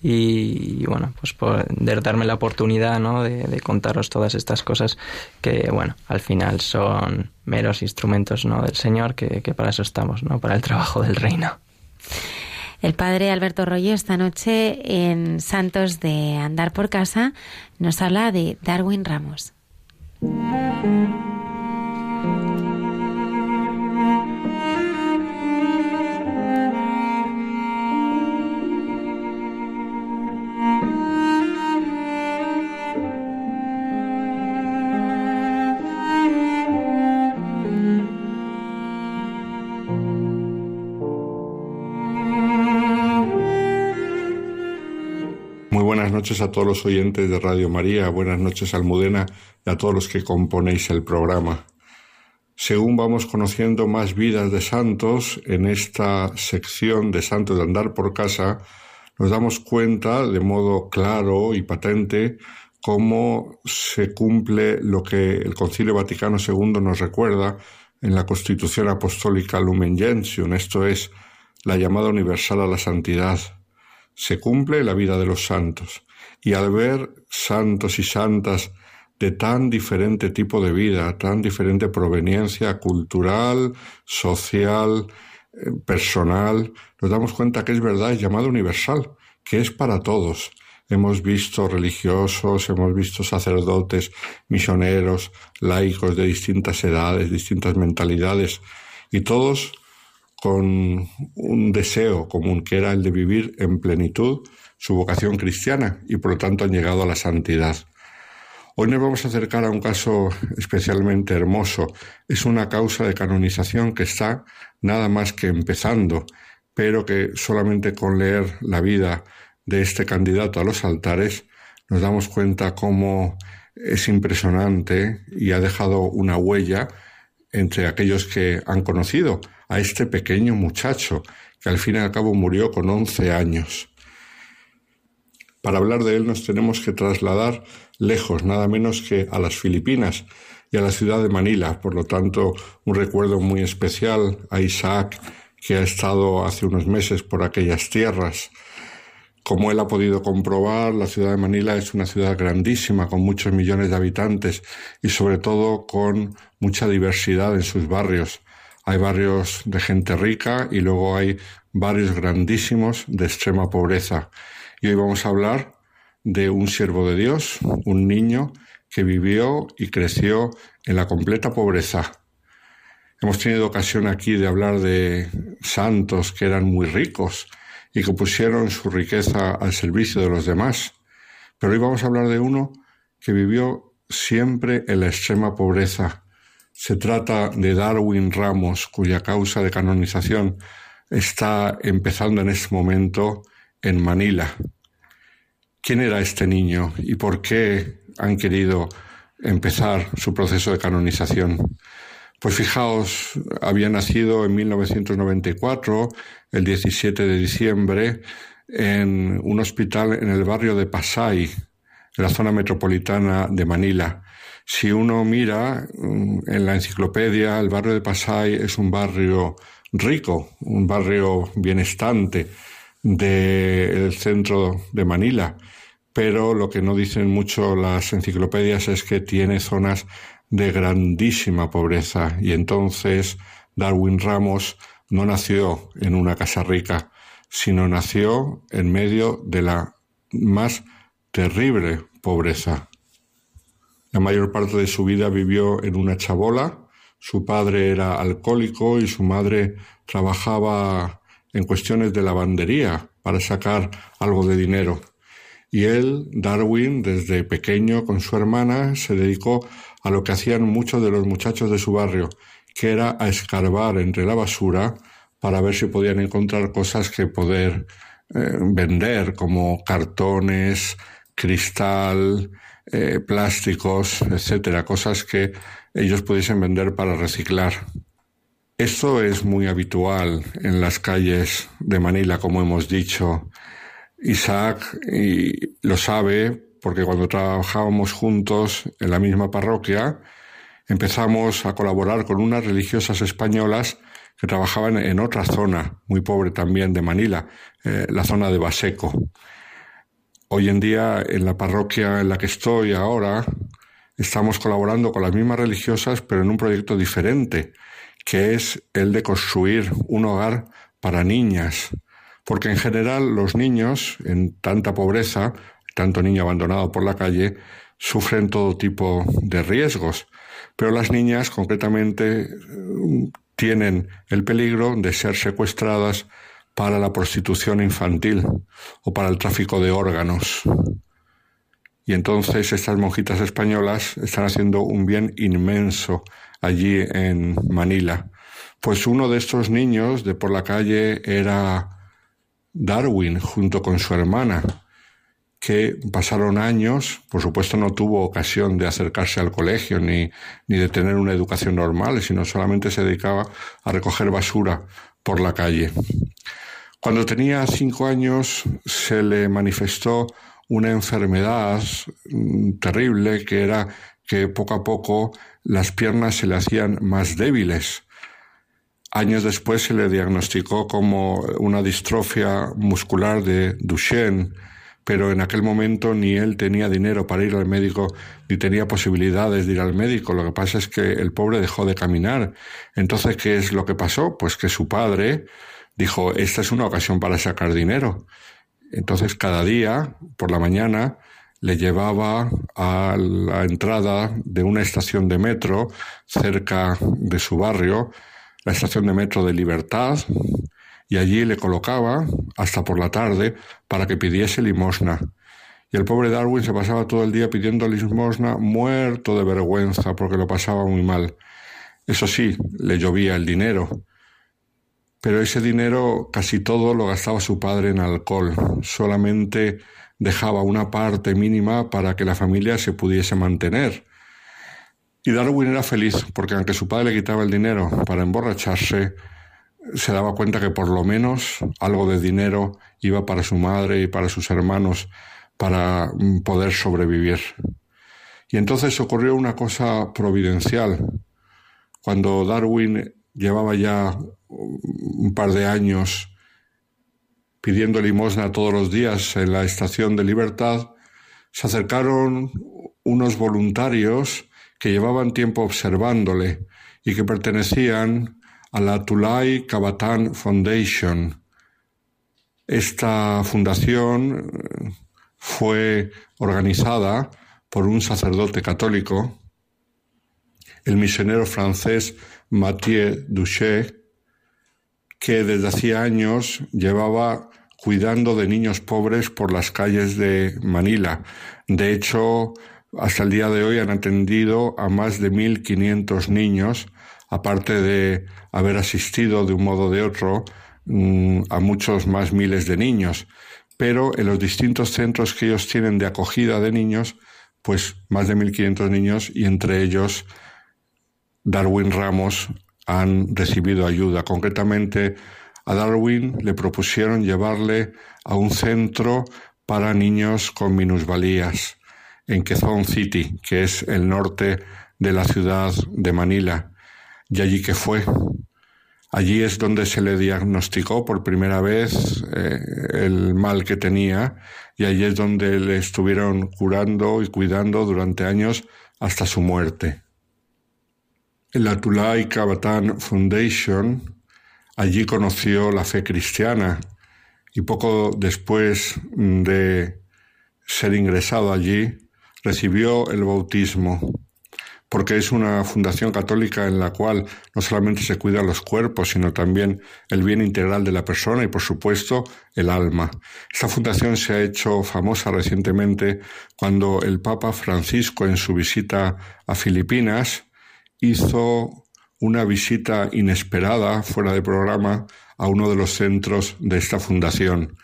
y, bueno, pues por darme la oportunidad ¿no? de, contaros todas estas cosas que, bueno, al final son meros instrumentos ¿no? del Señor, que, que para eso estamos, ¿no? para el trabajo del reino. El padre Alberto Rollo esta noche en Santos de Andar por Casa nos habla de Darwin Ramos. Noches a todos los oyentes de Radio María, buenas noches Almudena y a todos los que componéis el programa. Según vamos conociendo más vidas de santos en esta sección de Santos de Andar por Casa, nos damos cuenta de modo claro y patente cómo se cumple lo que el Concilio Vaticano II nos recuerda en la Constitución Apostólica Lumen Gentium, esto es, la llamada universal a la santidad. Se cumple la vida de los santos. Y al ver santos y santas de tan diferente tipo de vida, tan diferente proveniencia cultural, social, eh, personal, nos damos cuenta que es verdad, es llamado universal, que es para todos. Hemos visto religiosos, hemos visto sacerdotes, misioneros, laicos de distintas edades, distintas mentalidades, y todos con un deseo común, que era el de vivir en plenitud su vocación cristiana y por lo tanto han llegado a la santidad. Hoy nos vamos a acercar a un caso especialmente hermoso. Es una causa de canonización que está nada más que empezando, pero que solamente con leer la vida de este candidato a los altares nos damos cuenta cómo es impresionante y ha dejado una huella entre aquellos que han conocido a este pequeño muchacho que al fin y al cabo murió con 11 años. Para hablar de él nos tenemos que trasladar lejos, nada menos que a las Filipinas y a la ciudad de Manila. Por lo tanto, un recuerdo muy especial a Isaac, que ha estado hace unos meses por aquellas tierras. Como él ha podido comprobar, la ciudad de Manila es una ciudad grandísima, con muchos millones de habitantes y sobre todo con mucha diversidad en sus barrios. Hay barrios de gente rica y luego hay barrios grandísimos de extrema pobreza. Hoy vamos a hablar de un siervo de Dios, un niño que vivió y creció en la completa pobreza. Hemos tenido ocasión aquí de hablar de santos que eran muy ricos y que pusieron su riqueza al servicio de los demás. Pero hoy vamos a hablar de uno que vivió siempre en la extrema pobreza. Se trata de Darwin Ramos, cuya causa de canonización está empezando en este momento en Manila. ¿Quién era este niño y por qué han querido empezar su proceso de canonización? Pues fijaos, había nacido en 1994, el 17 de diciembre, en un hospital en el barrio de Pasay, en la zona metropolitana de Manila. Si uno mira mm, en la enciclopedia, el barrio de Pasay es un barrio rico, un barrio bienestante del centro de Manila, pero lo que no dicen mucho las enciclopedias es que tiene zonas de grandísima pobreza. Y entonces Darwin Ramos no nació en una casa rica, sino nació en medio de la más terrible pobreza. La mayor parte de su vida vivió en una chabola, su padre era alcohólico y su madre trabajaba en cuestiones de lavandería para sacar algo de dinero. Y él, Darwin, desde pequeño con su hermana, se dedicó a lo que hacían muchos de los muchachos de su barrio, que era a escarbar entre la basura para ver si podían encontrar cosas que poder eh, vender, como cartones, cristal, eh, plásticos, etcétera, cosas que ellos pudiesen vender para reciclar. Esto es muy habitual en las calles de Manila, como hemos dicho. Isaac lo sabe porque cuando trabajábamos juntos en la misma parroquia, empezamos a colaborar con unas religiosas españolas que trabajaban en otra zona, muy pobre también de Manila, eh, la zona de Baseco. Hoy en día, en la parroquia en la que estoy ahora, estamos colaborando con las mismas religiosas, pero en un proyecto diferente, que es el de construir un hogar para niñas. Porque en general los niños, en tanta pobreza, tanto niño abandonado por la calle, sufren todo tipo de riesgos. Pero las niñas concretamente tienen el peligro de ser secuestradas para la prostitución infantil o para el tráfico de órganos. Y entonces estas monjitas españolas están haciendo un bien inmenso allí en Manila. Pues uno de estos niños de por la calle era Darwin junto con su hermana, que pasaron años, por supuesto no tuvo ocasión de acercarse al colegio ni, ni de tener una educación normal, sino solamente se dedicaba a recoger basura por la calle. Cuando tenía cinco años se le manifestó una enfermedad mm, terrible que era que poco a poco las piernas se le hacían más débiles. Años después se le diagnosticó como una distrofia muscular de Duchenne, pero en aquel momento ni él tenía dinero para ir al médico ni tenía posibilidades de ir al médico. Lo que pasa es que el pobre dejó de caminar. Entonces, ¿qué es lo que pasó? Pues que su padre, dijo, esta es una ocasión para sacar dinero. Entonces cada día, por la mañana, le llevaba a la entrada de una estación de metro cerca de su barrio, la estación de metro de Libertad, y allí le colocaba hasta por la tarde para que pidiese limosna. Y el pobre Darwin se pasaba todo el día pidiendo limosna muerto de vergüenza porque lo pasaba muy mal. Eso sí, le llovía el dinero pero ese dinero casi todo lo gastaba su padre en alcohol, solamente dejaba una parte mínima para que la familia se pudiese mantener. Y Darwin era feliz, porque aunque su padre le quitaba el dinero para emborracharse, se daba cuenta que por lo menos algo de dinero iba para su madre y para sus hermanos para poder sobrevivir. Y entonces ocurrió una cosa providencial. Cuando Darwin llevaba ya un par de años pidiendo limosna todos los días en la estación de Libertad, se acercaron unos voluntarios que llevaban tiempo observándole y que pertenecían a la Tulay Kabatan Foundation. Esta fundación eh, fue organizada por un sacerdote católico, el misionero francés Mathieu Duché, que desde hacía años llevaba cuidando de niños pobres por las calles de Manila. De hecho, hasta el día de hoy han atendido a más de 1.500 niños, aparte de haber asistido de un modo o de otro mm, a muchos más miles de niños. Pero en los distintos centros que ellos tienen de acogida de niños, pues más de 1.500 niños y entre ellos Darwin Ramos han recibido ayuda. Concretamente, a Darwin le propusieron llevarle a un centro para niños con minusvalías. en Quezon City, que es el norte de la ciudad de Manila, y allí que fue. Allí es donde se le diagnosticó por primera vez eh, el mal que tenía y allí es donde le estuvieron curando y cuidando durante años hasta su muerte. La Tulay Kabatan Foundation allí conoció la fe cristiana y poco después de ser ingresado allí recibió el bautismo porque es una fundación católica en la cual no solamente se cuidan los cuerpos, sino también el bien integral de la persona y, por supuesto, el alma. Esta fundación se ha hecho famosa recientemente cuando el Papa Francisco, en su visita a Filipinas, hizo una visita inesperada, fuera de programa, a uno de los centros de esta fundación.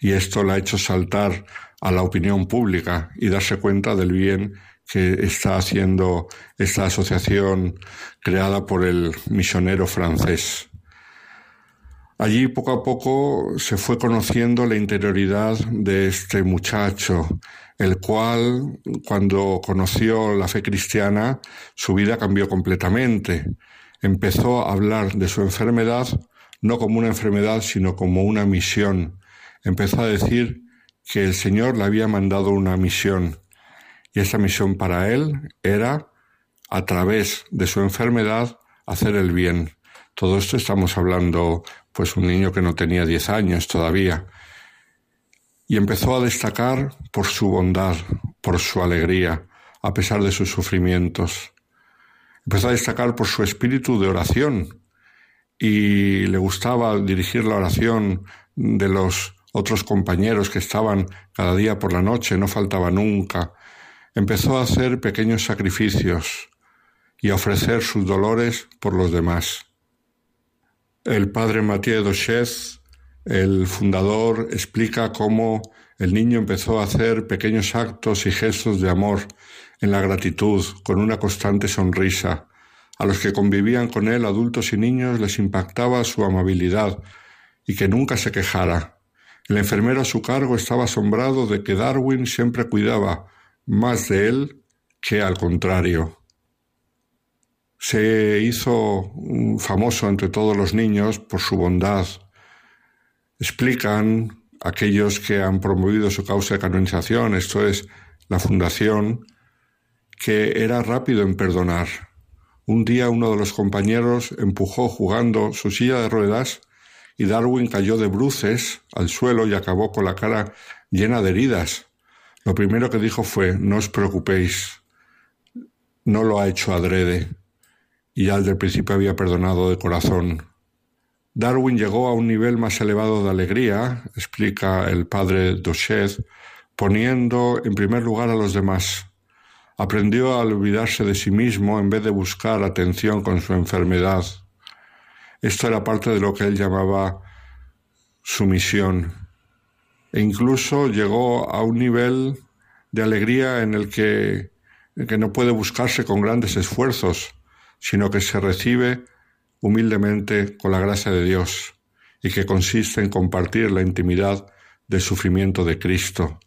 Y esto la ha hecho saltar a la opinión pública y darse cuenta del bien que está haciendo esta asociación creada por el misionero francés. Allí poco a poco se fue conociendo la interioridad de este muchacho, el cual, cuando conoció la fe cristiana, su vida cambió completamente. Empezó a hablar de su enfermedad no como una enfermedad, sino como una misión. Empezó a decir que el Señor le había mandado una misión y esa misión para él era, a través de su enfermedad, hacer el bien. Todo esto estamos hablando, pues un niño que no tenía diez años todavía. Y empezó a destacar por su bondad, por su alegría, a pesar de sus sufrimientos. Empezó a destacar por su espíritu de oración y le gustaba dirigir la oración de los otros compañeros que estaban cada día por la noche, no faltaba nunca, empezó a hacer pequeños sacrificios y a ofrecer sus dolores por los demás. El padre Mathieu Dochez, el fundador, explica cómo el niño empezó a hacer pequeños actos y gestos de amor en la gratitud, con una constante sonrisa. A los que convivían con él, adultos y niños, les impactaba su amabilidad y que nunca se quejara. El enfermero a su cargo estaba asombrado de que Darwin siempre cuidaba más de él que al contrario. Se hizo famoso entre todos los niños por su bondad. Explican aquellos que han promovido su causa de canonización, esto es, la fundación, que era rápido en perdonar. Un día uno de los compañeros empujó jugando su silla de ruedas y Darwin cayó de bruces al suelo y acabó con la cara llena de heridas. Lo primero que dijo fue, no os preocupéis, no lo ha hecho adrede, y ya desde el principio había perdonado de corazón. Darwin llegó a un nivel más elevado de alegría, explica el padre Dochet, poniendo en primer lugar a los demás. Aprendió a olvidarse de sí mismo en vez de buscar atención con su enfermedad. Esto era parte de lo que él llamaba su misión e incluso llegó a un nivel de alegría en el que no puede buscarse con grandes esfuerzos, sino que se recibe humildemente con la gracia de Dios y que consiste en compartir la intimidad del sufrimiento de Cristo.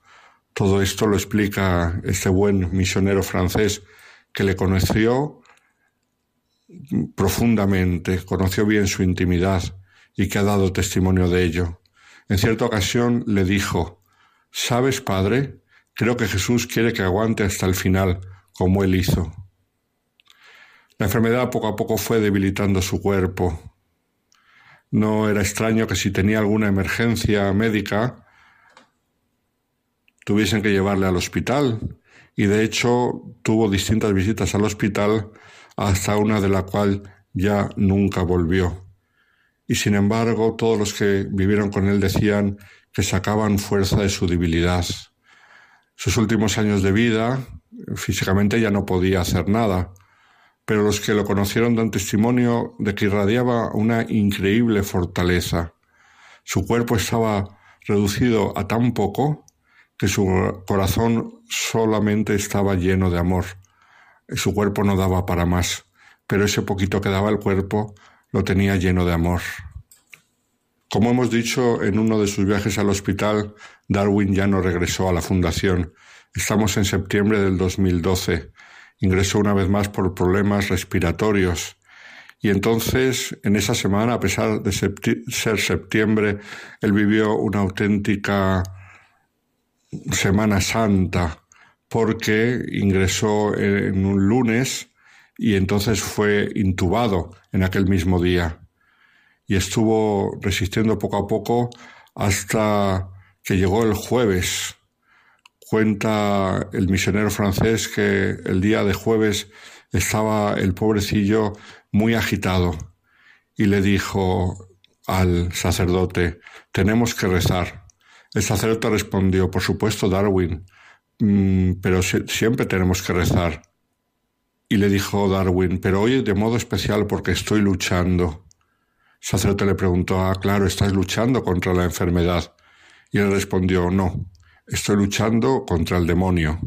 Todo esto lo explica este buen misionero francés que le conoció profundamente, conoció bien su intimidad y que ha dado testimonio de ello. En cierta ocasión le dijo, ¿Sabes, Padre? Creo que Jesús quiere que aguante hasta el final, como él hizo. La enfermedad poco a poco fue debilitando su cuerpo. No era extraño que si tenía alguna emergencia médica tuviesen que llevarle al hospital y de hecho tuvo distintas visitas al hospital hasta una de la cual ya nunca volvió y sin embargo todos los que vivieron con él decían que sacaban fuerza de su debilidad. Sus últimos años de vida, físicamente ya no podía hacer nada, pero los que lo conocieron dan testimonio de que irradiaba una increíble fortaleza. Su cuerpo estaba reducido a tan poco que su corazón solamente estaba lleno de amor. Su cuerpo no daba para más, pero ese poquito que daba el cuerpo lo tenía lleno de amor. Como hemos dicho, en uno de sus viajes al hospital, Darwin ya no regresó a la fundación. Estamos en septiembre del 2012. Ingresó una vez más por problemas respiratorios. Y entonces, en esa semana, a pesar de ser septiembre, él vivió una auténtica Semana Santa, porque ingresó en un lunes y entonces fue intubado en aquel mismo día. Y estuvo resistiendo poco a poco hasta que llegó el jueves. Cuenta el misionero francés que el día de jueves estaba el pobrecillo muy agitado y le dijo al sacerdote, tenemos que rezar. El sacerdote respondió, por supuesto, Darwin, mm, pero siempre tenemos que rezar. Y le dijo Darwin, pero hoy de modo especial porque estoy luchando. El sacerdote le preguntó, ah, claro, estás luchando contra la enfermedad. Y él respondió, no, estoy luchando contra el demonio.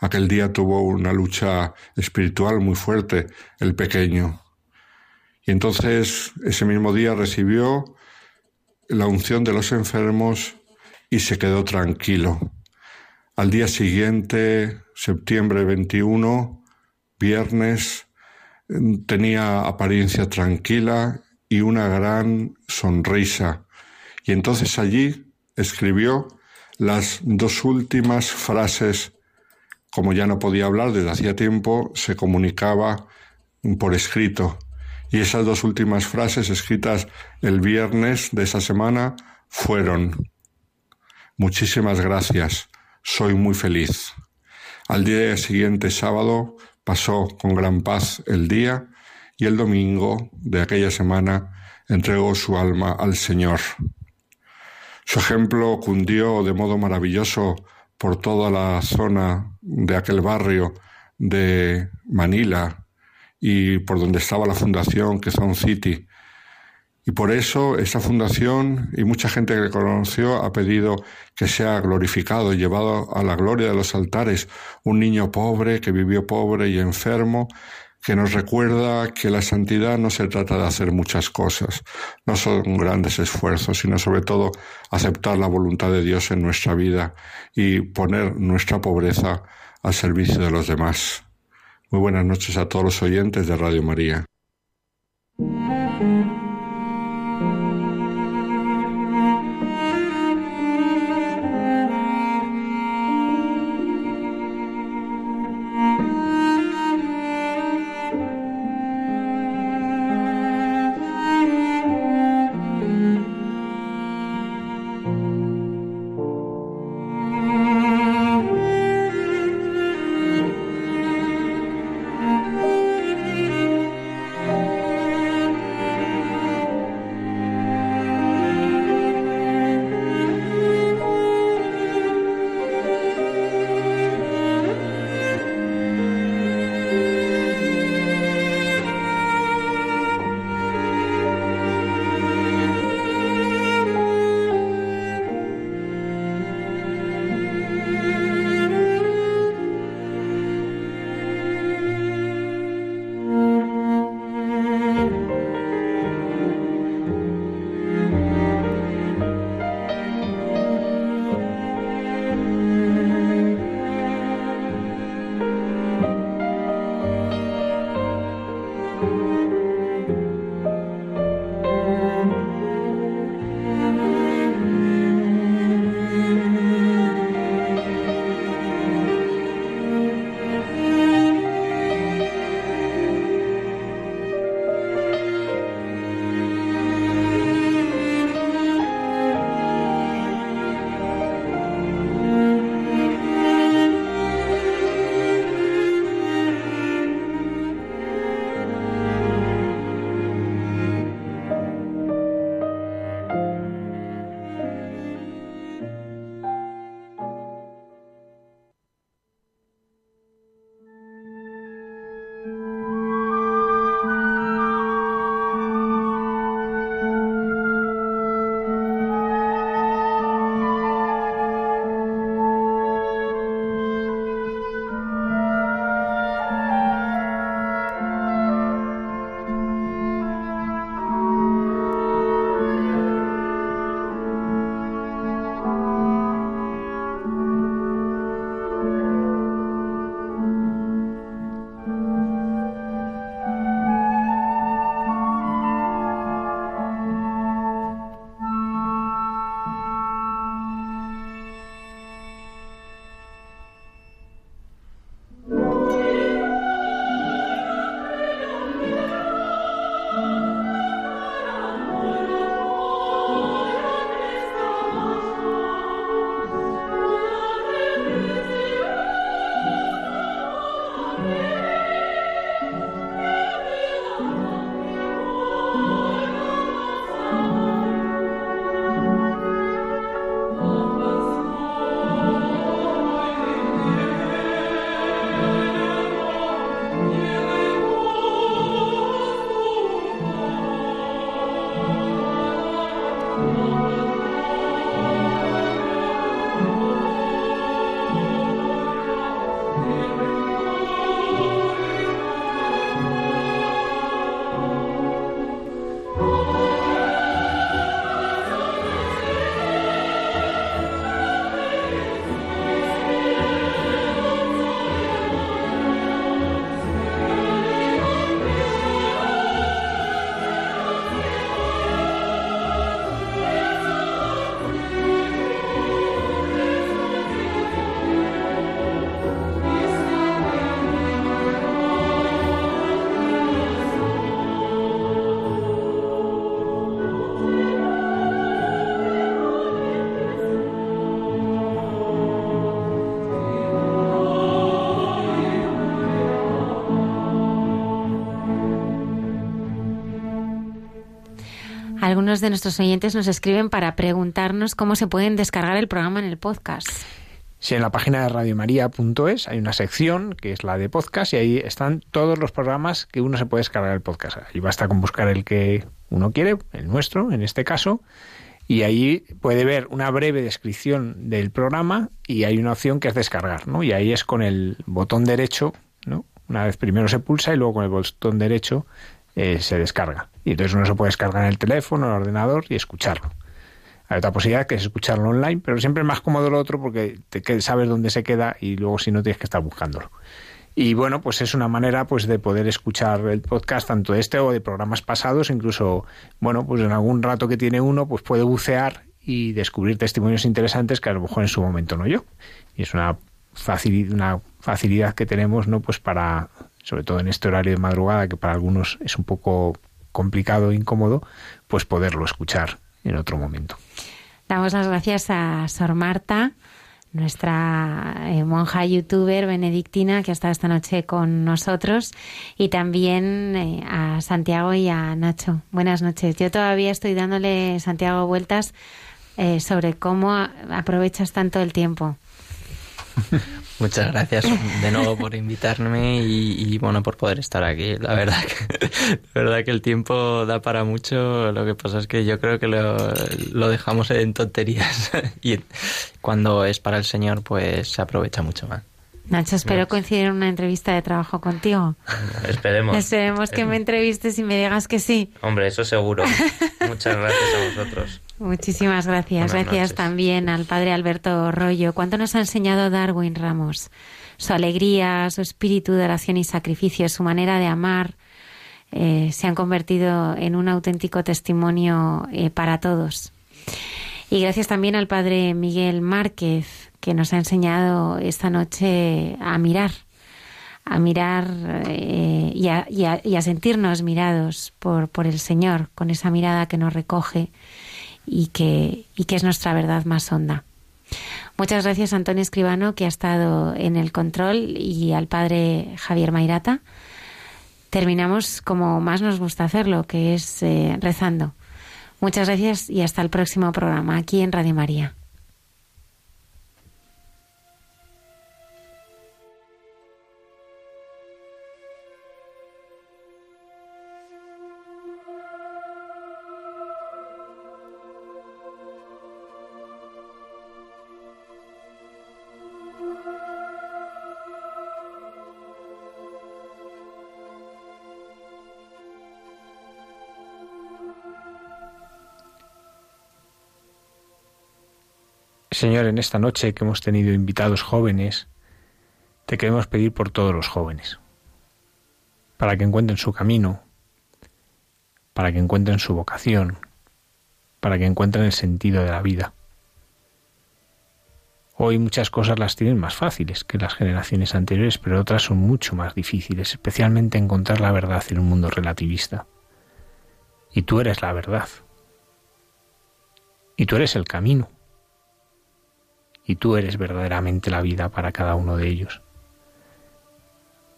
Aquel día tuvo una lucha espiritual muy fuerte, el pequeño. Y entonces ese mismo día recibió la unción de los enfermos y se quedó tranquilo. Al día siguiente, septiembre 21, viernes, tenía apariencia tranquila y una gran sonrisa. Y entonces allí escribió las dos últimas frases. Como ya no podía hablar desde hacía tiempo, se comunicaba por escrito. Y esas dos últimas frases escritas el viernes de esa semana fueron, Muchísimas gracias, soy muy feliz. Al día siguiente, sábado, pasó con gran paz el día y el domingo de aquella semana entregó su alma al Señor. Su ejemplo cundió de modo maravilloso por toda la zona de aquel barrio de Manila y por donde estaba la fundación Quezon City. Y por eso esta fundación y mucha gente que conoció ha pedido que sea glorificado y llevado a la gloria de los altares un niño pobre que vivió pobre y enfermo que nos recuerda que la santidad no se trata de hacer muchas cosas, no son grandes esfuerzos, sino sobre todo aceptar la voluntad de Dios en nuestra vida y poner nuestra pobreza al servicio de los demás. Muy buenas noches a todos los oyentes de Radio María. Algunos de nuestros oyentes nos escriben para preguntarnos cómo se pueden descargar el programa en el podcast. Si en la página de radiomaria.es hay una sección que es la de podcast y ahí están todos los programas que uno se puede descargar el podcast. Ahí basta con buscar el que uno quiere, el nuestro en este caso, y ahí puede ver una breve descripción del programa y hay una opción que es descargar, ¿no? Y ahí es con el botón derecho, ¿no? Una vez primero se pulsa y luego con el botón derecho eh, se descarga. Y entonces uno se puede descargar en el teléfono, en el ordenador y escucharlo. Hay otra posibilidad que es escucharlo online, pero siempre es más cómodo lo otro porque te sabes dónde se queda y luego si no tienes que estar buscándolo. Y bueno, pues es una manera pues de poder escuchar el podcast tanto este o de programas pasados, incluso bueno, pues en algún rato que tiene uno, pues puede bucear y descubrir testimonios interesantes que a lo mejor en su momento no yo. Y es una facilidad, una facilidad que tenemos, ¿no? Pues para sobre todo en este horario de madrugada que para algunos es un poco complicado e incómodo, pues poderlo escuchar en otro momento. Damos las gracias a Sor Marta, nuestra eh, monja youtuber benedictina que ha estado esta noche con nosotros y también eh, a Santiago y a Nacho. Buenas noches. Yo todavía estoy dándole, Santiago, vueltas eh, sobre cómo aprovechas tanto el tiempo. Muchas gracias de nuevo por invitarme y, bueno por poder estar aquí. La verdad que la verdad que el tiempo da para mucho. Lo que pasa es que yo creo que lo, lo dejamos en tonterías y cuando es para el Señor pues se aprovecha mucho más. Nacho, espero coincidir en una entrevista de trabajo contigo. Esperemos. Esperemos que me entrevistes y me digas que sí. Hombre, eso seguro. Muchas gracias a vosotros. Muchísimas gracias. gracias también al padre Alberto Rollo. ¿Cuánto nos ha enseñado Darwin Ramos? Su alegría, su espíritu de oración y sacrificio, su manera de amar, eh, se han convertido en un auténtico testimonio eh, para todos. Y gracias también al padre Miguel Márquez, que nos ha enseñado esta noche a mirar, a mirar eh, y, a, sentirnos mirados por, por el Señor, con esa mirada que nos recoge y que, y que es nuestra verdad más honda. Muchas gracias a Antonio Escribano, que ha estado en el control, y al padre Javier Mairata. Terminamos como más nos gusta hacerlo, que es eh, rezando. Muchas gracias y hasta el próximo programa aquí en Radio María. Señor, en esta noche que hemos tenido invitados jóvenes, te queremos pedir por todos los jóvenes, para que encuentren su camino, para que encuentren su vocación, para que encuentren el sentido de la vida. Hoy muchas cosas las tienen más fáciles que las generaciones anteriores, pero otras son mucho más difíciles, especialmente encontrar la verdad en un mundo relativista. Y tú eres la verdad. Y tú eres el camino y tú eres verdaderamente la vida para cada uno de ellos.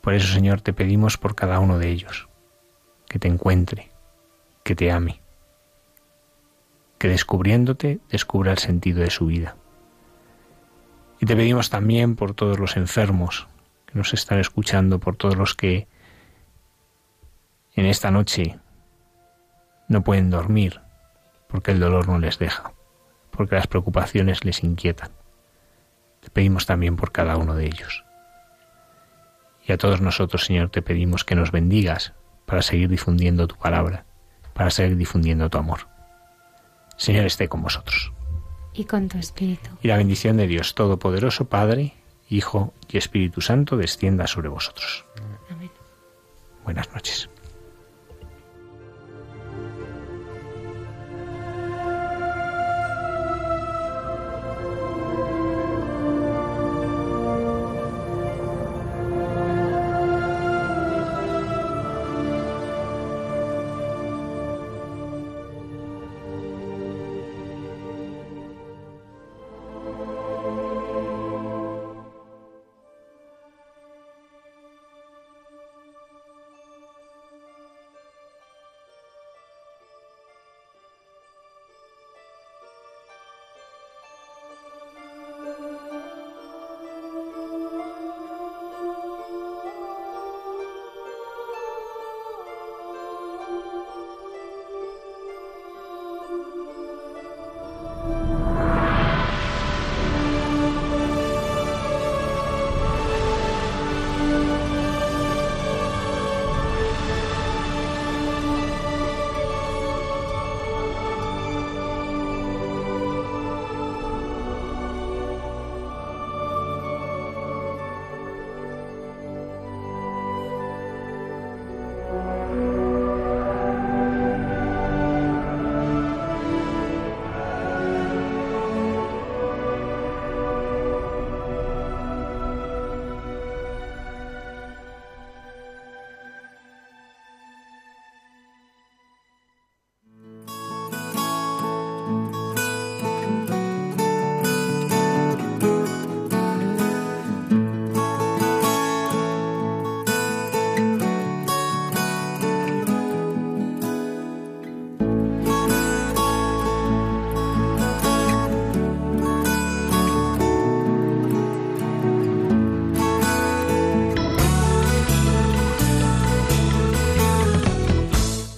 Por eso, Señor, te pedimos por cada uno de ellos, que te encuentre, que te ame, que descubriéndote descubra el sentido de su vida. Y te pedimos también por todos los enfermos que nos están escuchando, por todos los que en esta noche no pueden dormir porque el dolor no les deja, porque las preocupaciones les inquietan. Te pedimos también por cada uno de ellos. Y a todos nosotros, Señor, te pedimos que nos bendigas para seguir difundiendo tu palabra, para seguir difundiendo tu amor. Señor, esté con vosotros. Y con tu espíritu. Y la bendición de Dios Todopoderoso, Padre, Hijo y Espíritu Santo, descienda sobre vosotros. Amén. Buenas noches.